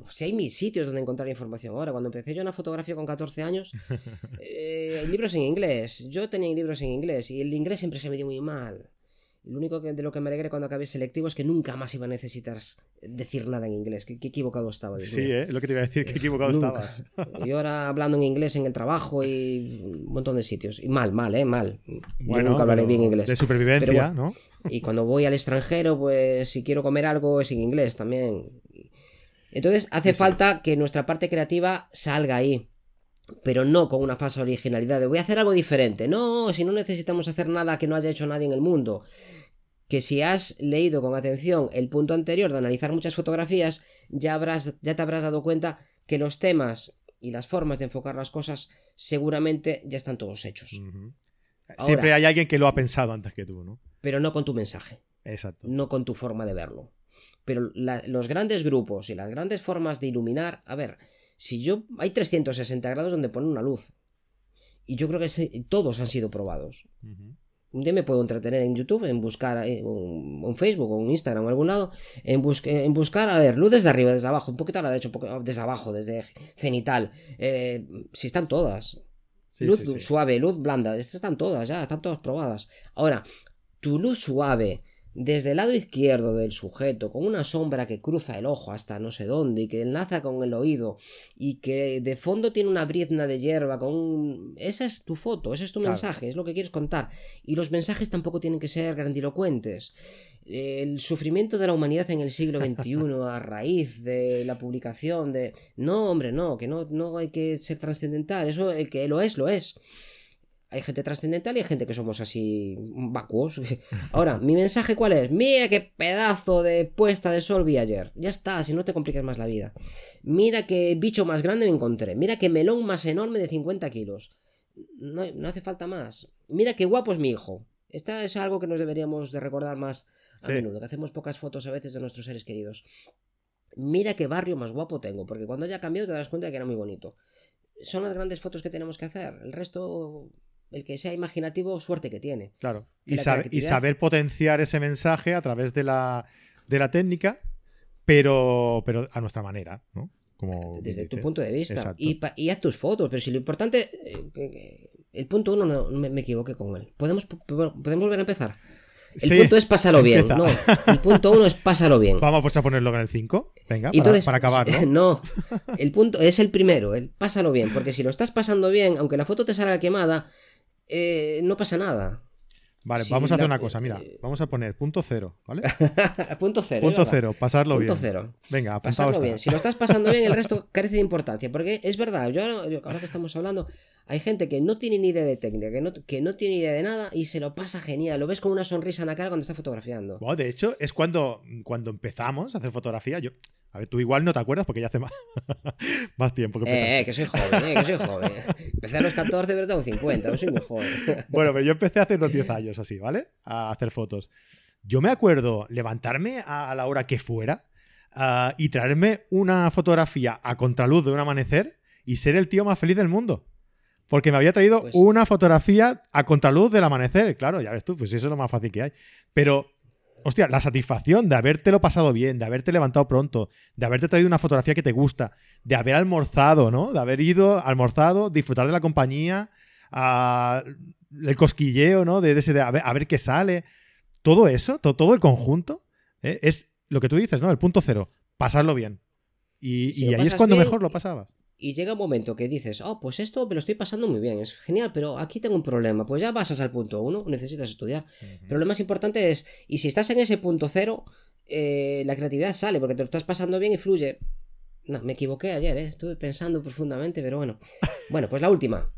si hay mil sitios donde encontrar información ahora. Cuando empecé yo en la fotografía con 14 años, eh, libros en inglés. Yo tenía libros en inglés y el inglés siempre se me dio muy mal. Lo único que, de lo que me alegré cuando acabé selectivo es que nunca más iba a necesitar decir nada en inglés. Qué, equivocado estaba. sí, ¿eh? lo que te iba a decir, qué equivocado estabas. Y ahora hablando en inglés en el trabajo y un montón de sitios. Y mal, mal, ¿eh? Mal. Bueno, nunca hablaré bien inglés. De supervivencia, ¿no? Y cuando voy al extranjero, pues si quiero comer algo es en inglés también. Entonces hace falta que nuestra parte creativa salga ahí pero no con una falsa originalidad de voy a hacer algo diferente. No, si no necesitamos hacer nada que no haya hecho nadie en el mundo. Que si has leído con atención el punto anterior de analizar muchas fotografías, ya, habrás, ya te habrás dado cuenta que los temas y las formas de enfocar las cosas seguramente ya están todos hechos. Siempre hay alguien que lo ha pensado antes que tú, ¿no? Pero no con tu mensaje. Exacto. No con tu forma de verlo. Pero los grandes grupos y las grandes formas de iluminar, a ver, si yo. Hay 360 grados donde ponen una luz. Y yo creo que todos han sido probados. Un día me puedo entretener en YouTube, en buscar, eh, en, Facebook o en Instagram o en algún lado, en, en, buscar, a ver, luz desde arriba, desde abajo, un poquito a la derecha, un poco desde abajo, desde cenital. Eh, si están todas. luz suave, luz blanda, estas están todas ya, están todas probadas. Ahora, tu luz suave desde el lado izquierdo del sujeto, con una sombra que cruza el ojo hasta no sé dónde y que enlaza con el oído y que de fondo tiene una brizna de hierba con un... Esa es tu foto, ese es tu mensaje, es lo que quieres contar. Y los mensajes tampoco tienen que ser grandilocuentes. El sufrimiento de la humanidad en el siglo XXI a raíz de la publicación de... No, hombre, no, que no, no hay que ser trascendental, eso el que lo es, lo es. Hay gente trascendental y hay gente que somos así vacuos. Ahora, ¿mi mensaje cuál es? Mira qué pedazo de puesta de sol vi ayer. Ya está, si no te compliques más la vida. Mira qué bicho más grande me encontré. Mira qué melón más enorme de 50 kilos. No, hace falta más. Mira qué guapo es mi hijo. Esto es algo que nos deberíamos de recordar más a menudo, que hacemos pocas fotos a veces de nuestros seres queridos. Mira qué barrio más guapo tengo, porque cuando haya cambiado te das cuenta de que era muy bonito. Son las grandes fotos que tenemos que hacer. El resto el que sea imaginativo, suerte que tiene. Claro. Y, saber potenciar ese mensaje a través de la, de la técnica, pero, pero a nuestra manera, ¿no? Como Desde tu punto de vista. Y, y, haz tus fotos, pero si lo importante. Eh, el punto uno no, me, me, equivoqué con él. ¿Podemos, ¿Podemos volver a empezar? El punto es pásalo bien. No, el punto uno es pásalo bien. Vamos pues a ponerlo en el 5. Venga, para, acabar. ¿no? no, el punto es el primero, el pásalo bien. Porque si lo estás pasando bien, aunque la foto te salga quemada, eh, no pasa nada. Vale, vamos a hacer una cosa, mira, eh, vamos a poner punto cero, ¿vale? punto cero. Punto cero, pasarlo punto bien. Cero. Venga, pasarlo bien. Si lo estás pasando bien, el resto carece de importancia. Porque es verdad, yo ahora, que estamos hablando, hay gente que no tiene ni idea de técnica, que no, que no tiene ni idea de nada y se lo pasa genial. Lo ves con una sonrisa en la cara cuando está fotografiando. Bueno, de hecho, es cuando, cuando empezamos a hacer fotografía. Yo, a ver, tú igual no te acuerdas porque ya hace más, más tiempo que Eh, que soy joven, eh, que soy joven. Empecé a los 14, pero tengo 50, no soy muy joven. bueno, pero yo empecé hace unos 10 años así, ¿vale? A hacer fotos. Yo me acuerdo levantarme a, la hora que fuera ah, y traerme una fotografía a contraluz de un amanecer y ser el tío más feliz del mundo. Porque me había traído pues una fotografía a contraluz del amanecer. Claro, ya ves tú, pues eso es lo más fácil que hay. Pero hostia, la satisfacción de habértelo pasado bien, de haberte levantado pronto, de haberte traído una fotografía que te gusta, de haber almorzado, ¿no? De haber ido, almorzado, disfrutar de la compañía, el cosquilleo, ¿no? De, ese de a, ver, qué sale. Todo eso, todo el conjunto, ¿eh? es lo que tú dices, ¿no? El punto cero, pasarlo bien. Y, ahí es cuando mejor lo pasabas y llega un momento que dices, oh, pues esto me lo estoy pasando muy bien, es genial, pero aquí tengo un problema. Pues ya pasas al punto uno, necesitas estudiar. Pero lo más importante es, y si estás en ese punto cero, eh, la creatividad sale porque te lo estás pasando bien y fluye. No, me equivoqué ayer, ¿eh? estuve pensando profundamente, pero bueno. Bueno, pues la última.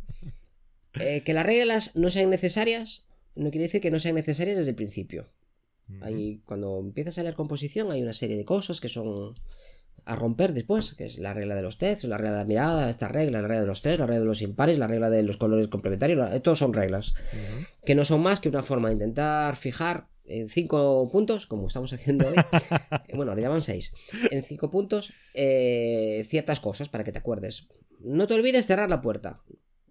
Eh, que las reglas no sean necesarias no quiere decir que no sean necesarias desde el principio. Ahí, cuando empiezas a leer composición hay una serie de cosas que son a romper después, que es la regla de los test, la regla de la mirada, esta regla, la regla de los test, la regla de los impares, la regla de los colores complementarios, todos son reglas, que no son más que una forma de intentar fijar en cinco puntos, como estamos haciendo hoy, bueno, ahora ya van seis, en cinco puntos, eh, ciertas cosas para que te acuerdes. No te olvides cerrar la puerta.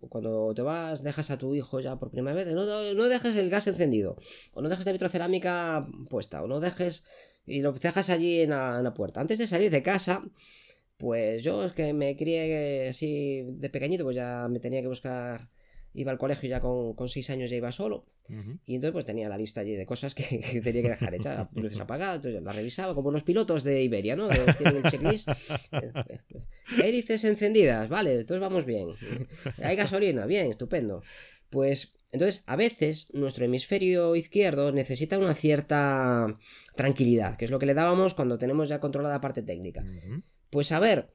Cuando te vas, dejas a tu hijo ya por primera vez, no, no dejes el gas encendido, o no dejes la vitrocerámica puesta, o no dejes y lo dejas allí en la, en la puerta. Antes de salir de casa, pues yo es que me crié así de pequeñito, pues ya me tenía que buscar iba al colegio ya con, con seis años, ya iba solo. Y entonces pues tenía la lista allí de cosas que, tenía que dejar hechas, luces apagadas, entonces la revisaba como unos pilotos de Iberia, ¿no? Tienen el checklist. Hélices encendidas, vale, entonces vamos bien. Hay gasolina, bien, estupendo. Pues entonces, a veces nuestro hemisferio izquierdo necesita una cierta tranquilidad, que es lo que le dábamos cuando tenemos ya controlada la parte técnica. Pues a ver,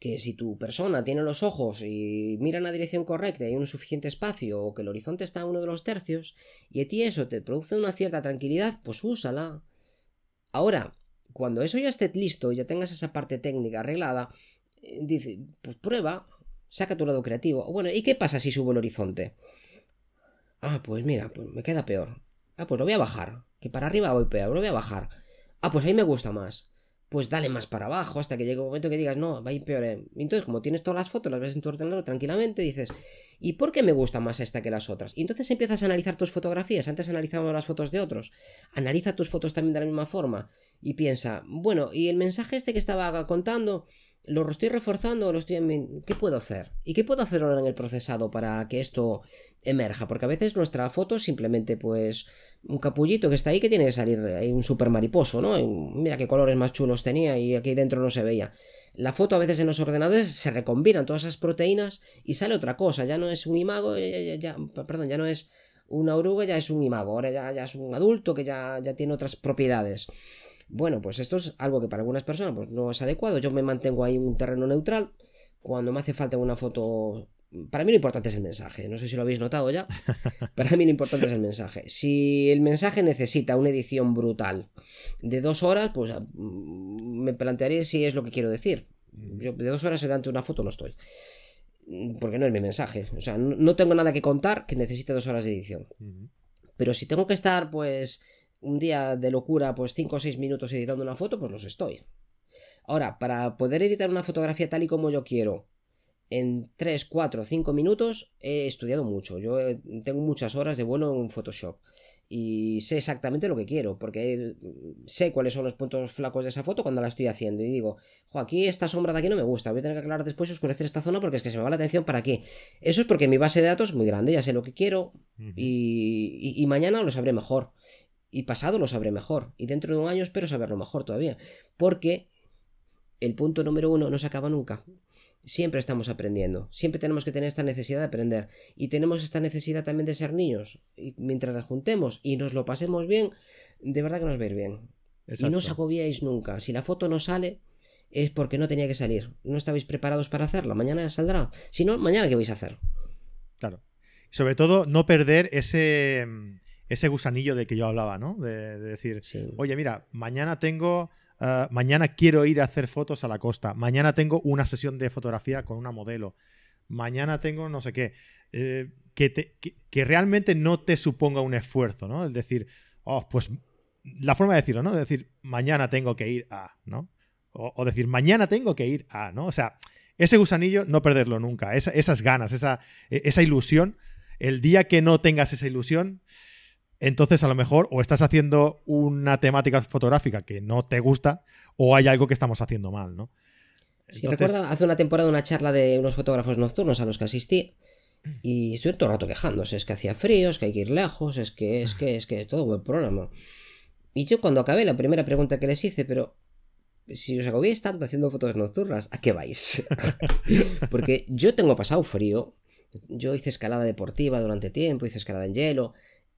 que si tu persona tiene los ojos y mira en la dirección correcta y hay un suficiente espacio o que el horizonte está a uno de los tercios y a ti eso te produce una cierta tranquilidad, pues úsala. Ahora, cuando eso ya esté listo y ya tengas esa parte técnica arreglada, eh, dice, pues prueba, saca tu lado creativo. Bueno, ¿y qué pasa si subo el horizonte? Ah, pues mira, pues me queda peor. Ah, pues lo voy a bajar. Que para arriba voy peor, lo voy a bajar. Ah, pues ahí me gusta más pues dale más para abajo hasta que llegue un momento que digas, no, va a ir peor. ¿eh? Entonces, como tienes todas las fotos, las ves en tu ordenador tranquilamente, dices, ¿y por qué me gusta más esta que las otras? Y entonces empiezas a analizar tus fotografías. Antes analizábamos las fotos de otros. Analiza tus fotos también de la misma forma y piensa, bueno, ¿y el mensaje este que estaba contando? ¿Lo estoy reforzando lo estoy. ¿Qué puedo hacer? ¿Y qué puedo hacer ahora en el procesado para que esto emerja? Porque a veces nuestra foto simplemente pues un capullito que está ahí que tiene que salir ahí un super mariposo, ¿no? mira qué colores más chulos tenía y aquí dentro no se veía. La foto a veces en los ordenadores se recombinan todas esas proteínas y sale otra cosa, ya no es un imago, ya, perdón, ya no es una oruga, ya es un imago, ahora ya, ya es un adulto que ya, ya tiene otras propiedades. Bueno, pues esto es algo que para algunas personas pues, no es adecuado. Yo me mantengo ahí en un terreno neutral. Cuando me hace falta una foto. Para mí lo importante es el mensaje. No sé si lo habéis notado ya. Para mí lo importante es el mensaje. Si el mensaje necesita una edición brutal de dos horas, pues mm, me plantearé si es lo que quiero decir. Yo de dos horas delante de una foto no estoy. Porque no es mi mensaje. O sea, no tengo nada que contar que necesite dos horas de edición. Pero si tengo que estar, pues, un día de locura, pues 5 o 6 minutos editando una foto, pues los estoy. Ahora, para poder editar una fotografía tal y como yo quiero, en 3, 4, 5 minutos, he estudiado mucho. Yo tengo muchas horas de vuelo en Photoshop. Y sé exactamente lo que quiero, porque sé cuáles son los puntos flacos de esa foto cuando la estoy haciendo. Y digo, jo, aquí esta sombra de aquí no me gusta, voy a tener que aclarar después y oscurecer esta zona porque es que se me va la atención para aquí. Eso es porque mi base de datos es muy grande, ya sé lo que quiero y mañana lo sabré mejor y pasado lo sabré mejor. Y dentro de un año espero saberlo mejor todavía. Porque el punto número uno no se acaba nunca. Siempre estamos aprendiendo. Siempre tenemos que tener esta necesidad de aprender. Y tenemos esta necesidad también de ser niños. Y mientras las juntemos y nos lo pasemos bien, de verdad que nos va a ir bien. Y no os agobiáis nunca. Si la foto no sale, es porque no tenía que salir. No estabais preparados para hacerla. Mañana saldrá. Si no, mañana qué vais a hacer. Claro. Sobre todo, no perder ese ese gusanillo de que yo hablaba, ¿no? De, decir, oye, mira, mañana tengo, eh, mañana quiero ir a hacer fotos a la costa, mañana tengo una sesión de fotografía con una modelo, mañana tengo no sé qué, eh, que, realmente no te suponga un esfuerzo, ¿no? Es decir, oh, pues la forma de decirlo, ¿no? De decir, mañana tengo que ir a, ¿no? O, decir, mañana tengo que ir a, ¿no? O sea, ese gusanillo no perderlo nunca, esas ganas, esa, e, esa ilusión, el día que no tengas esa ilusión, entonces a lo mejor o estás haciendo una temática fotográfica que no te gusta o hay algo que estamos haciendo mal, ¿no? Si hace una temporada una charla de unos fotógrafos nocturnos a los que asistí y estuve todo el rato quejándose, es que hacía frío, es que hay que ir lejos, es que, es que, es que todo un problema. Y yo cuando acabé la primera pregunta que les hice, pero si os agobiáis tanto haciendo fotos nocturnas, ¿a qué vais? Porque yo tengo pasado frío, yo hice escalada deportiva durante tiempo, hice escalada en hielo,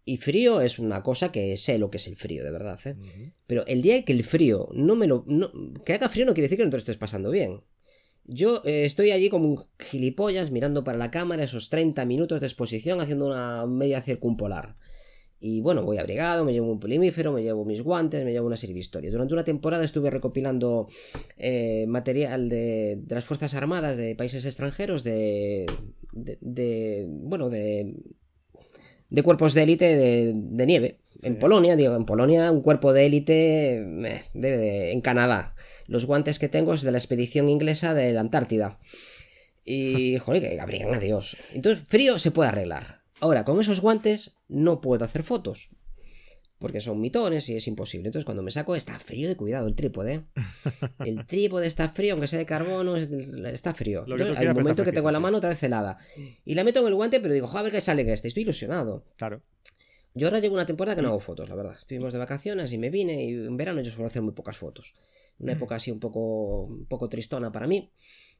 y frío es una cosa que sé lo que es el frío, de verdad. ¿eh? Pero el día que el frío no me lo. que haga frío no quiere decir que no te lo estés pasando bien. Yo eh, estoy allí como un gilipollas mirando para la cámara esos 30 minutos de exposición haciendo una media circumpolar. Y bueno, voy abrigado, me llevo un polimífero, me llevo mis guantes, me llevo una serie de historias. Durante una temporada estuve recopilando eh, material de, de, las Fuerzas Armadas de países extranjeros, de, de bueno, de de cuerpos de élite de, nieve. En Polonia, digo, en Polonia un cuerpo de élite eh, en Canadá. Los guantes que tengo es de la expedición inglesa de la Antártida. Y, joder, que abrigan a Dios. Entonces, frío se puede arreglar. Ahora, con esos guantes no puedo hacer fotos. Porque son mitones y es imposible. Entonces cuando me saco está frío de cuidado el trípode. El trípode está frío, aunque sea de carbono, está frío. Entonces, hay un momento que tengo la mano otra vez helada. Y la meto en el guante, pero digo, a ver qué sale que este. Estoy ilusionado. Claro. Yo ahora llevo una temporada que no hago fotos, la verdad. Estuvimos de vacaciones y me vine y en verano yo suelo hacer muy pocas fotos. Una época así un poco, un poco tristona para mí.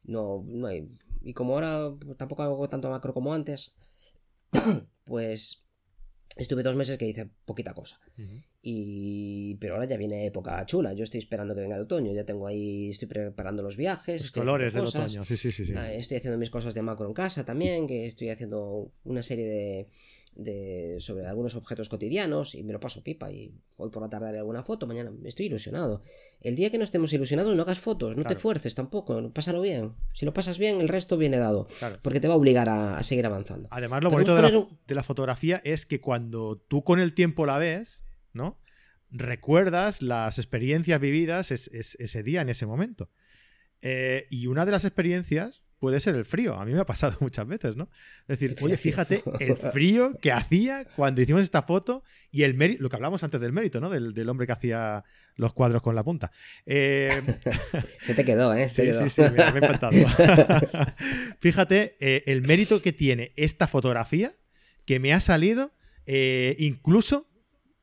No, no hay... Y como ahora tampoco hago tanto macro como antes, pues Estuve dos meses que hice poquita cosa. y... Pero ahora ya viene época chula. Yo estoy esperando que venga el otoño. Ya tengo ahí, estoy preparando los viajes. Los colores del otoño, sí, sí, sí, sí. Ah, estoy haciendo mis cosas de macro en casa también, que estoy haciendo una serie de, de, sobre algunos objetos cotidianos y me lo paso pipa y hoy por la tarde haré alguna foto, mañana estoy ilusionado. El día que no estemos ilusionados no hagas fotos, no te fuerces tampoco, pásalo bien. Si lo pasas bien, el resto viene dado, porque te va a obligar a, seguir avanzando. Además, lo bonito de la, fotografía es que cuando tú con el tiempo la ves, ¿no? Recuerdas las experiencias vividas ese día, en ese momento. Eh, y una de las experiencias puede ser el frío. A mí me ha pasado muchas veces, ¿no? Es decir, oye, fíjate el frío que hacía cuando hicimos esta foto y el mérito, lo que hablamos antes del mérito, ¿no? Del, hombre que hacía los cuadros con la punta. Eh, Se te quedó, ¿eh? sí, sí, sí, me, ha encantado. fíjate eh, el mérito que tiene esta fotografía que me ha salido eh, incluso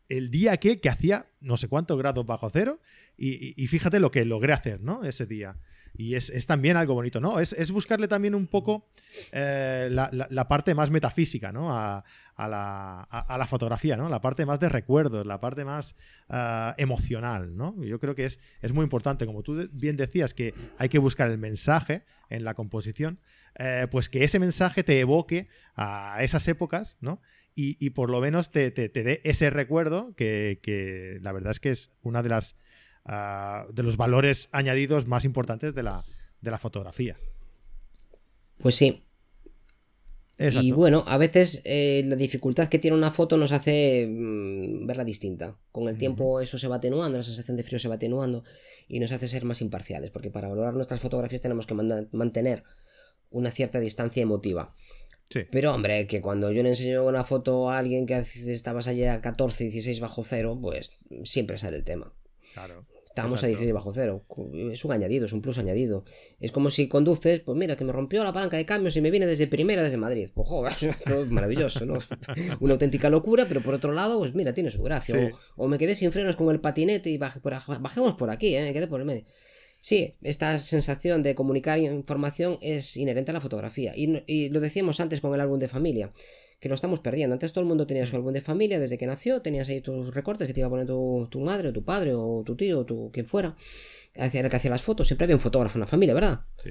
el día aquel que hacía no sé cuántos grados bajo cero y, y fíjate lo que logré hacer, ¿no? Ese día. Y es, también algo bonito, ¿no? Es, buscarle también un poco eh, la, parte más metafísica, ¿no? A, la, fotografía, ¿no? La parte más de recuerdos, la parte más eh, emocional, ¿no? Yo creo que es, es muy importante, como tú bien decías, que hay que buscar el mensaje en la composición, eh, pues que ese mensaje te evoque a esas épocas, ¿no? Y, por lo menos te, te, dé ese recuerdo que, que, la verdad es que es una de las Ah, de los valores añadidos más importantes de la, de la fotografía. Pues sí. Y bueno, a veces eh, la dificultad que tiene una foto nos hace mm, verla distinta. Con el tiempo eso se va atenuando, la sensación de frío se va atenuando y nos hace ser más imparciales, porque para valorar nuestras fotografías tenemos que mantener una cierta distancia emotiva. Pero hombre, que cuando yo le enseño una foto a alguien que estabas allí a 14, 16 bajo cero, pues siempre sale el tema. Claro. Estamos a 16 bajo cero. Es un añadido, es un plus añadido. Es como si conduces, pues mira, que me rompió la palanca de cambios y me viene desde primera, desde Madrid. Ojo, esto es maravilloso, ¿no? Una auténtica locura, pero por otro lado, pues mira, tiene su gracia. O, me quedé sin frenos con el patinete y bajemos por aquí, ¿eh? me quedé por el medio. Sí, esta sensación de comunicar información es inherente a la fotografía. y lo decíamos antes con el álbum de familia que lo estamos perdiendo. Antes todo el mundo tenía su mm. álbum de familia desde que nació, tenías ahí tus recortes que te iba a poner tu, madre, o tu padre, o tu tío, o tu, quien fuera, hacia el que hacía las fotos. Siempre había un fotógrafo en la familia, ¿verdad? Sí.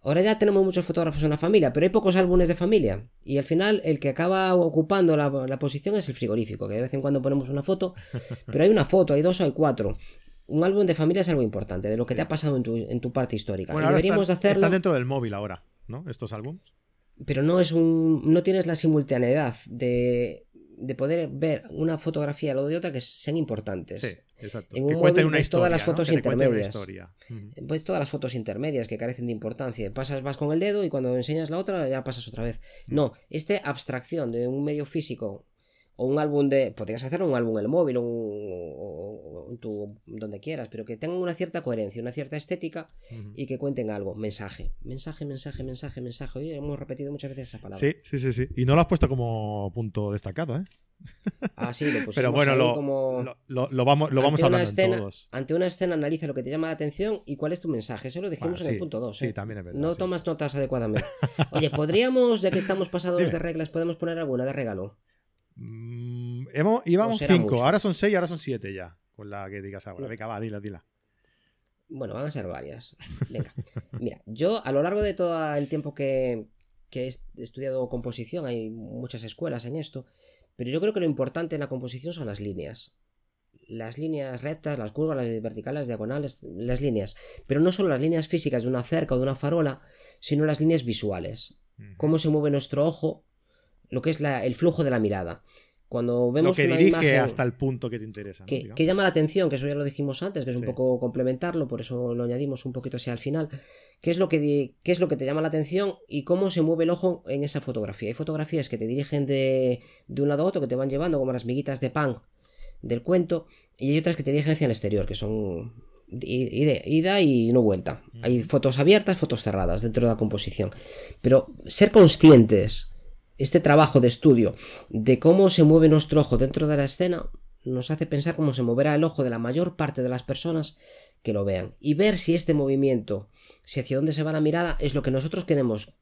Ahora ya tenemos muchos fotógrafos en la familia, pero hay pocos álbumes de familia. Y al final el que acaba ocupando la, posición es el frigorífico, que de vez en cuando ponemos una foto, pero hay una foto, hay dos o hay cuatro. Un álbum de familia es algo importante, de lo que te ha pasado en tu, en tu parte histórica. Bueno, deberíamos hacerlo... Está dentro del móvil ahora, ¿no? Estos álbumes pero no es un no tienes la simultaneidad de, de poder ver una fotografía lo de otra que sean importantes. Sí, exacto. En un que cuenten una historia, todas las fotos intermedias. Historia. Pues todas las fotos intermedias que carecen de importancia. Pasas vas con el dedo y cuando enseñas la otra ya pasas otra vez. No, esta abstracción de un medio físico o un álbum de. Podrías hacer un álbum en el móvil o, en tu, donde quieras, pero que tengan una cierta coherencia, una cierta estética y que cuenten algo. Mensaje, mensaje, mensaje, mensaje, mensaje. Oye, hemos repetido muchas veces esa palabra. Sí, sí, sí, sí. Y no lo has puesto como punto destacado, ¿eh? Ah, sí, lo pusimos Pero bueno, lo, como... lo, vamos, lo vamos hablando escena, todos. Ante una escena analiza lo que te llama la atención y cuál es tu mensaje. Eso lo dijimos en el punto 2. Sí, ¿eh? también es verdad. No tomas notas adecuadamente. Oye, ¿podríamos, ya que estamos pasados de reglas, podemos poner alguna de regalo? Mm, íbamos cinco, ahora son seis, ahora son siete ya. Con la que digas ahora. Venga, va, dila, dila. Bueno, van a ser varias. Venga. Mira, yo a lo largo de todo el tiempo que, he estudiado composición, hay muchas escuelas en esto, pero yo creo que lo importante en la composición son las líneas. Las líneas rectas, las curvas, las verticales, las diagonales, las líneas. Pero no solo las líneas físicas de una cerca o de una farola, sino las líneas visuales. Cómo se mueve nuestro ojo lo que es el flujo de la mirada. Cuando vemos lo que dirige hasta el punto que te interesa. Que, llama la atención, que eso ya lo dijimos antes, que es un poco complementarlo, por eso lo añadimos un poquito así al final. ¿Qué es, lo que, ¿Qué es lo que te llama la atención y cómo se mueve el ojo en esa fotografía? Hay fotografías que te dirigen de, de un lado a otro, que te van llevando como las miguitas de pan del cuento, y hay otras que te dirigen hacia el exterior, que son ida y no vuelta. Hay fotos abiertas, fotos cerradas dentro de la composición. Pero ser conscientes, este trabajo de estudio, de cómo se mueve nuestro ojo dentro de la escena, nos hace pensar cómo se moverá el ojo de la mayor parte de las personas que lo vean. Y ver si este movimiento, si hacia dónde se va la mirada, es lo que nosotros queremos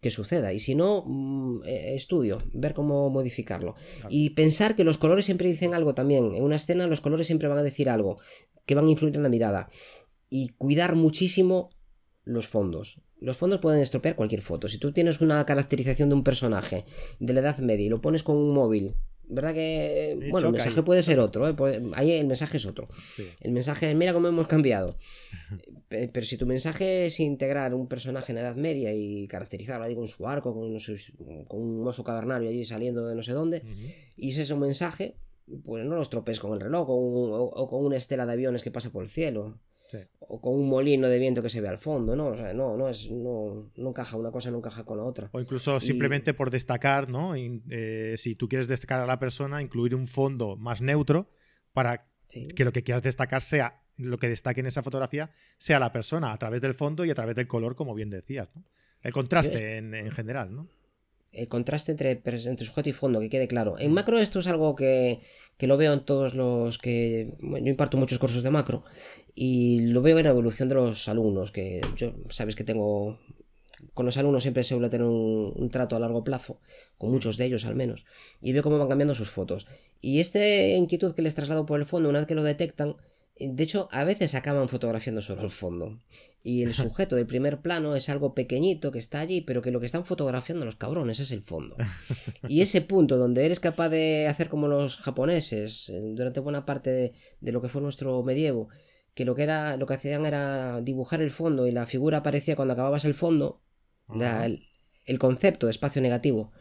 que suceda. Y si no, mm, eh, estudio, ver cómo modificarlo. Y pensar que los colores siempre dicen algo también. En una escena los colores siempre van a decir algo que van a influir en la mirada. Y cuidar muchísimo los fondos. Los fondos pueden estropear cualquier foto. Si tú tienes una caracterización de un personaje de la Edad Media y lo pones con un móvil, ¿verdad que... bueno, el mensaje puede ser otro, ¿eh? ahí el mensaje es otro. El mensaje es, mira cómo hemos cambiado. Pero si tu mensaje es integrar un personaje en Edad Media y caracterizarlo ahí con su arco, con, un oso cavernario allí saliendo de no sé dónde, y ese es un mensaje, pues no lo estropees con el reloj o, con una estela de aviones que pasa por el cielo. O con un molino de viento que se ve al fondo, ¿no? O sea, no, no, es, no, no encaja una cosa, no encaja con la otra. O incluso simplemente por destacar, ¿no? Eh, si tú quieres destacar a la persona, incluir un fondo más neutro para que lo que quieras destacar sea lo que destaque en esa fotografía sea la persona a través del fondo y a través del color, como bien decías, ¿no? El contraste en, en general, ¿no? El contraste entre, entre, sujeto y fondo, que quede claro. En macro esto es algo que, que lo veo en todos los que... Bueno, yo imparto muchos cursos de macro y lo veo en la evolución de los alumnos, que yo sabes que tengo... Con los alumnos siempre suelo tener un, un trato a largo plazo, con muchos de ellos al menos, y veo cómo van cambiando sus fotos. Y esta inquietud que les traslado por el fondo, una vez que lo detectan, de hecho, a veces acaban fotografiando solo el fondo. Y el sujeto del primer plano es algo pequeñito que está allí, pero que lo que están fotografiando los cabrones es el fondo. Y ese punto donde eres capaz de hacer como los japoneses eh, durante buena parte de, lo que fue nuestro medievo, que lo que era lo que hacían era dibujar el fondo y la figura aparecía cuando acababas el fondo, el, concepto de espacio negativo,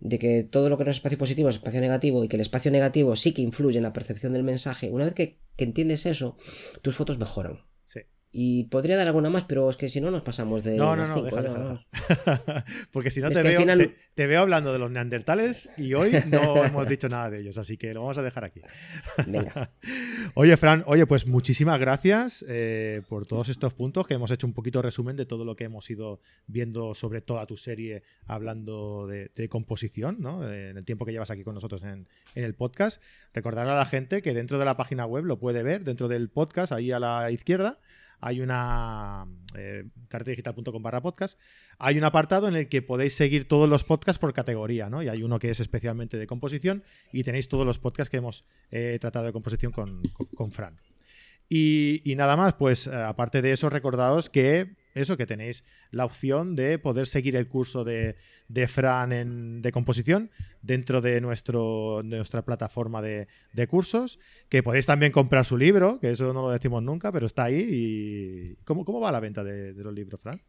de que todo lo que no es espacio positivo es espacio negativo y que el espacio negativo sí que influye en la percepción del mensaje, una vez que que entiendes eso, tus fotos mejoran. Y podría dar alguna más, pero es que si no nos pasamos de. No, no, no, Porque si no te veo, te, veo hablando de los neandertales y hoy no hemos dicho nada de ellos, así que lo vamos a dejar aquí. Venga. oye, Fran, oye, pues muchísimas gracias eh, por todos estos puntos que hemos hecho un poquito resumen de todo lo que hemos ido viendo sobre toda tu serie hablando de, composición, ¿no? En el tiempo que llevas aquí con nosotros en, en el podcast. Recordar a la gente que dentro de la página web lo puede ver, dentro del podcast, ahí a la izquierda hay una eh, barra podcast, hay un apartado en el que podéis seguir todos los podcasts por categoría, ¿no? Y hay uno que es especialmente de composición y tenéis todos los podcasts que hemos eh, tratado de composición con, con, Fran. Y, y, nada más, pues eh, aparte de eso, recordaos que eso, que tenéis la opción de poder seguir el curso de, Fran en, de composición dentro de, nuestro, nuestra plataforma de, cursos, que podéis también comprar su libro, que eso no lo decimos nunca, pero está ahí. Y ¿Cómo, cómo va la venta de, los libros, Fran?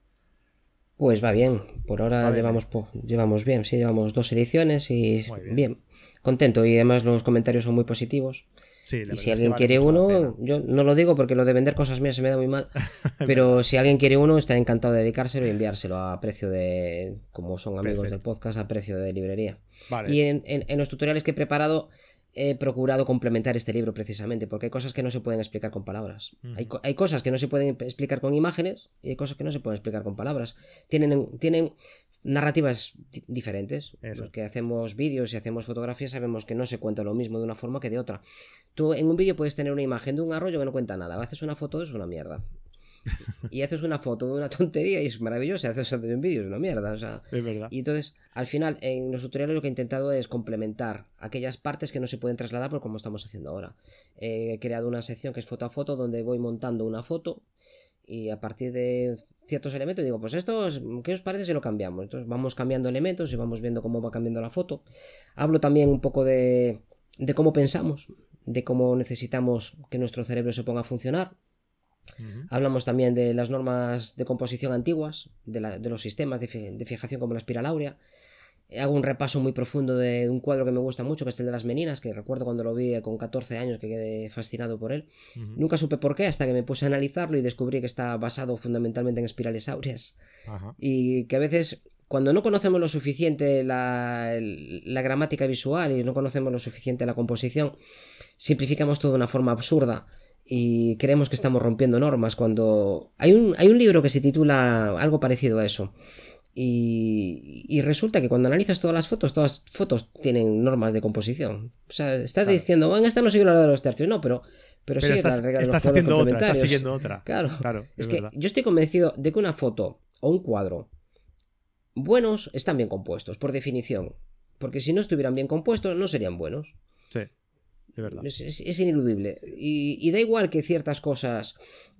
Pues va bien, por ahora llevamos, llevamos bien, sí, llevamos dos ediciones y bien. contento y además los comentarios son muy positivos y si alguien quiere uno, yo no lo digo porque lo de vender cosas mías se me da muy mal, pero si alguien quiere uno, estaré encantado de dedicárselo y enviárselo a precio de, como son amigos del podcast, a precio de librería. Y en, en, los tutoriales que he preparado, he procurado complementar este libro precisamente, porque hay cosas que no se pueden explicar con palabras. hay, hay, cosas que no se pueden explicar con imágenes y hay cosas que no se pueden explicar con palabras. Tienen, tienen narrativas diferentes. Los que hacemos vídeos y hacemos fotografías sabemos que no se cuenta lo mismo de una forma que de otra. Tú en un vídeo puedes tener una imagen de un arroyo que no cuenta nada. Haces una foto, es una mierda. y haces una foto de una tontería y es maravilloso. Haces un vídeo, es una mierda. es verdad. Y entonces, al final, en los tutoriales lo que he intentado es complementar aquellas partes que no se pueden trasladar por como estamos haciendo ahora. He creado una sección que es foto a foto donde voy montando una foto y a partir de ciertos elementos, digo, pues esto, ¿qué os parece si lo cambiamos? Entonces vamos cambiando elementos y vamos viendo cómo va cambiando la foto. Hablo también un poco de, de cómo pensamos, de cómo necesitamos que nuestro cerebro se ponga a funcionar. Hablamos también de las normas de composición antiguas, de, de los sistemas de, de, fijación como la espiral áurea, Hago un repaso muy profundo de un cuadro que me gusta mucho, que es el de las meninas, que recuerdo cuando lo vi con 14 años que quedé fascinado por él. Nunca supe por qué hasta que me puse a analizarlo y descubrí que está basado fundamentalmente en espirales áureas. Y que a veces, cuando no conocemos lo suficiente la, la gramática visual y no conocemos lo suficiente la composición, simplificamos todo de una forma absurda y creemos que estamos rompiendo normas cuando hay un, hay un libro que se titula algo parecido a eso. Y, resulta que cuando analizas todas las fotos, todas fotos tienen normas de composición. O sea, estás diciendo, bueno, esta no sigue la de los tercios, no, pero, pero, sí estás, estás haciendo otra, estás siguiendo otra. Claro, claro es, que yo estoy convencido de que una foto o un cuadro buenos están bien compuestos, por definición. Porque si no estuvieran bien compuestos, no serían buenos. Sí. Es, verdad. es, ineludible. Y, da igual que ciertas cosas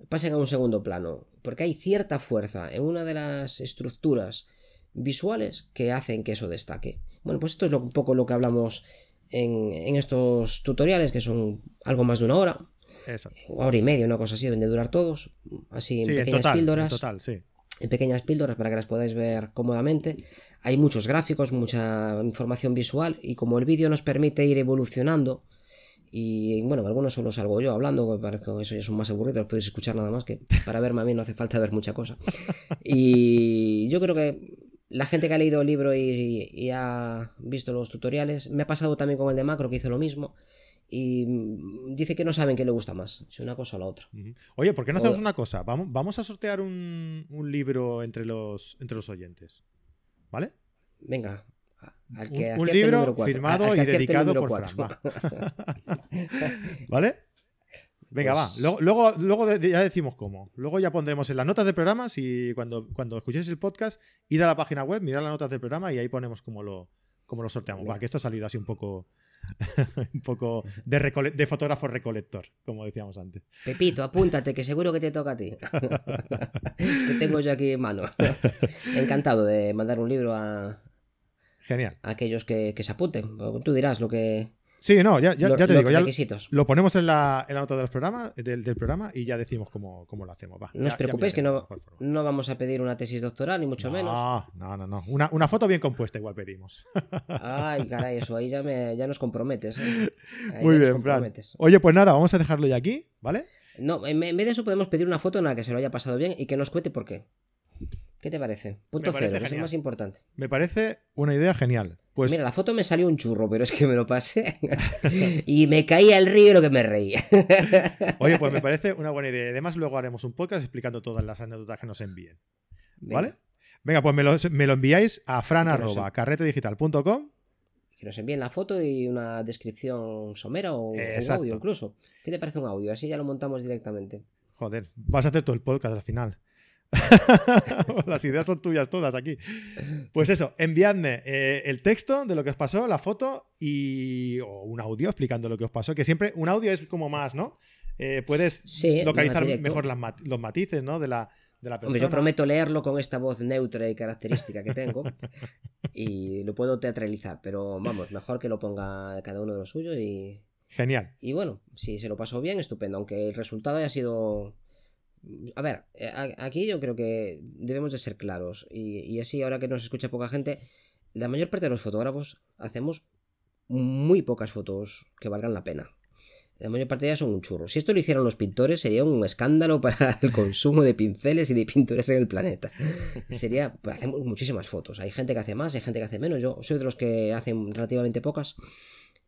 pasen a un segundo plano, porque hay cierta fuerza en una de las estructuras visuales que hacen que eso destaque. Bueno, pues esto es un poco lo que hablamos en, estos tutoriales, que son algo más de una hora. Exacto. Hora y media, una cosa así, deben de durar todos. Así en pequeñas píldoras. En total, sí en pequeñas píldoras para que las podáis ver cómodamente. Hay muchos gráficos, mucha información visual y como el vídeo nos permite ir evolucionando y bueno, algunos solo salgo yo hablando, parece que eso ya son más aburridos, podéis escuchar nada más que para verme a mí no hace falta ver mucha cosa. Y yo creo que la gente que ha leído el libro y, y ha visto los tutoriales, me ha pasado también con el de Macro que hizo lo mismo y dice que no saben qué le gusta más, si una cosa o la otra. Oye, ¿por qué no hacemos una cosa? Vamos, vamos a sortear un, libro entre los, entre los oyentes. ¿Vale? Venga. Un, libro firmado y dedicado por Fran. ¿Vale? Venga, va. Pues luego, luego, ya decimos cómo. Luego ya pondremos en las notas del programa, si cuando, cuando escuchéis el podcast, id a la página web, mirad las notas del programa y ahí ponemos cómo lo, cómo lo sorteamos. Va, que esto ha salido así un poco un poco de, de, fotógrafo recolector, como decíamos antes. Pepito, apúntate, que seguro que te toca a ti. que tengo yo aquí en mano. Encantado de mandar un libro a, Genial. aquellos que, que se apunten. Tú dirás lo que, Sí, no, ya, ya, te digo, ya lo ponemos en la, en la nota del programa, del, programa y ya decimos cómo, cómo lo hacemos. no os preocupéis que no, no vamos a pedir una tesis doctoral, ni mucho menos. No, no, no. Una, una, foto bien compuesta igual pedimos. Ay, caray, eso ahí ya, me, ya nos comprometes. ¿eh? Muy bien, Fran. Oye, pues nada, vamos a dejarlo ya aquí, ¿vale? No, en vez de eso podemos pedir una foto en la que se lo haya pasado bien y que nos cuente por qué. ¿Qué te parece? Punto cero, es el más importante. Me parece una idea genial. Pues... Mira, la foto me salió un churro, pero es que me lo pasé. y me caía el río lo que me reía. Oye, pues me parece una buena idea. Además, luego haremos un podcast explicando todas las anécdotas que nos envíen. ¿Vale? Venga, pues me lo, enviáis a fran.carretedigital.com que nos envíen la foto y una descripción somera o un audio incluso. ¿Qué te parece un audio? Así ya lo montamos directamente. Joder, vas a hacer todo el podcast al final. Las ideas son tuyas todas aquí. Pues eso, enviadme eh, el texto de lo que os pasó, la foto y o un audio explicando lo que os pasó, que siempre un audio es como más, ¿no? Eh, puedes localizar mejor los matices, ¿no? De la, de la persona. Hombre, yo prometo leerlo con esta voz neutra y característica que tengo y lo puedo teatralizar, pero vamos, mejor que lo ponga cada uno de los suyos y... Genial. Y bueno, si se lo pasó bien, estupendo, aunque el resultado haya sido a ver, eh, aquí yo creo que debemos de ser claros y, así ahora que nos escucha poca gente, la mayor parte de los fotógrafos hacemos muy pocas fotos que valgan la pena. La mayor parte de ellas son un churro. Si esto lo hicieran los pintores, sería un escándalo para el consumo de pinceles y de pintores en el planeta. Sería, hacemos muchísimas fotos. Hay gente que hace más, hay gente que hace menos. Yo soy de los que hacen relativamente pocas.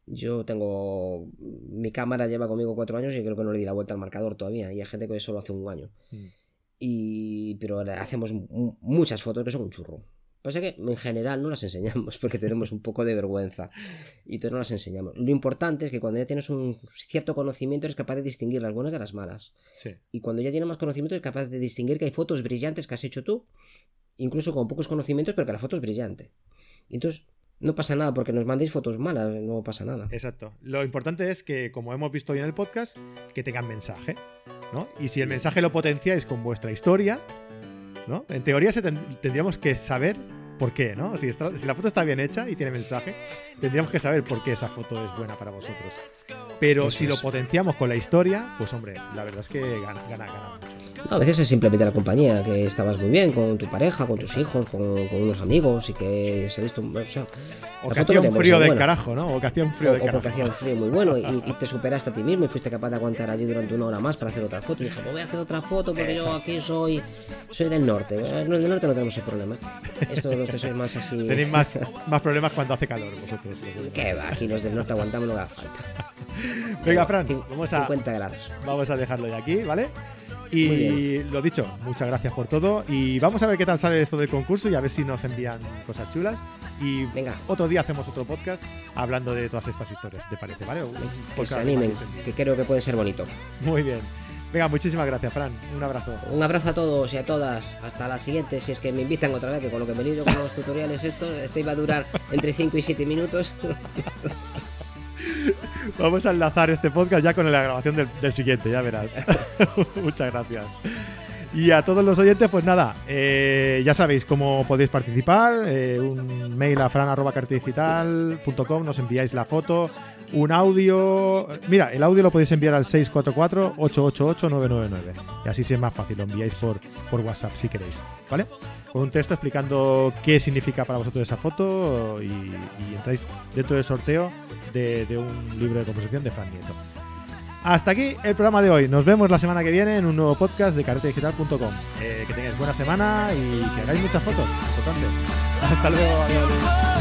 Yo tengo. Mi cámara lleva conmigo cuatro años y creo que no le di la vuelta al marcador todavía. Y hay gente que solo hace un año. Mm. Y, pero hacemos muchas fotos que son un churro. Pasa que en general no las enseñamos porque tenemos un poco de vergüenza y entonces no las enseñamos. Lo importante es que cuando ya tienes un cierto conocimiento eres capaz de distinguir las buenas de las malas. Y cuando ya tienes más conocimiento eres capaz de distinguir que hay fotos brillantes que has hecho tú, incluso con pocos conocimientos, pero que la foto es brillante. Y entonces no pasa nada porque nos mandéis fotos malas, no pasa nada. Exacto. Lo importante es que, como hemos visto hoy en el podcast, que tengan mensaje, ¿no? Y si el mensaje lo potenciáis con vuestra historia, ¿no? En teoría se tendríamos que saber por qué, ¿no? Si, si, la foto está bien hecha y tiene mensaje, tendríamos que saber por qué esa foto es buena para vosotros. Pero si lo potenciamos con la historia, pues hombre, la verdad es que gana, gana, gana mucho. a veces es simplemente la compañía, que estabas muy bien con tu pareja, con tus hijos, con, unos amigos y que se ha visto. O, sea, o que hacía un frío de carajo, ¿no? O que hacía un frío de carajo. O porque hacía un frío muy bueno y, te superaste a ti mismo y fuiste capaz de aguantar allí durante una hora más para hacer otra foto. Y dije, pues voy a hacer otra foto porque yo aquí soy soy del norte. Del norte no tenemos ese problema. Esto sois más así. Tenéis más, más problemas cuando hace calor vosotros. ¿Qué va? Aquí los del norte aguantamos lo que haga falta. Venga, Fran, vamos a, 50 grados. vamos a dejarlo de aquí, ¿vale? Y lo dicho, muchas gracias por todo. Y vamos a ver qué tal sale esto del concurso y a ver si nos envían cosas chulas. Y Venga. otro día hacemos otro podcast hablando de todas estas historias, ¿te parece? ¿Vale? Un Que se animen, que creo que puede ser bonito. Muy bien. Venga, muchísimas gracias, Fran. Un abrazo. Un abrazo a todos y a todas. Hasta la siguiente, si es que me invitan otra vez, que con lo que me lío con los tutoriales estos, este iba a durar entre 5 y 7 minutos. Vamos a enlazar este podcast ya con la grabación del, del siguiente, ya verás. Muchas gracias. Y a todos los oyentes, pues nada, eh, ya sabéis cómo podéis participar. eh, un mail a fran.cartedigital.com, nos enviáis la foto, un audio. Mira, el audio lo podéis enviar al 644-888-999. Y así sí es más fácil, lo enviáis por, por WhatsApp si queréis, ¿vale? Con un texto explicando qué significa para vosotros esa foto y, y entráis dentro del sorteo de, de un libro de composición de Fran Nieto. Hasta aquí el programa de hoy. Nos vemos la semana que viene en un nuevo podcast de caretedigital.com. Eh, que tengáis buena semana y que hagáis muchas fotos. Importante. Hasta luego. Adiós.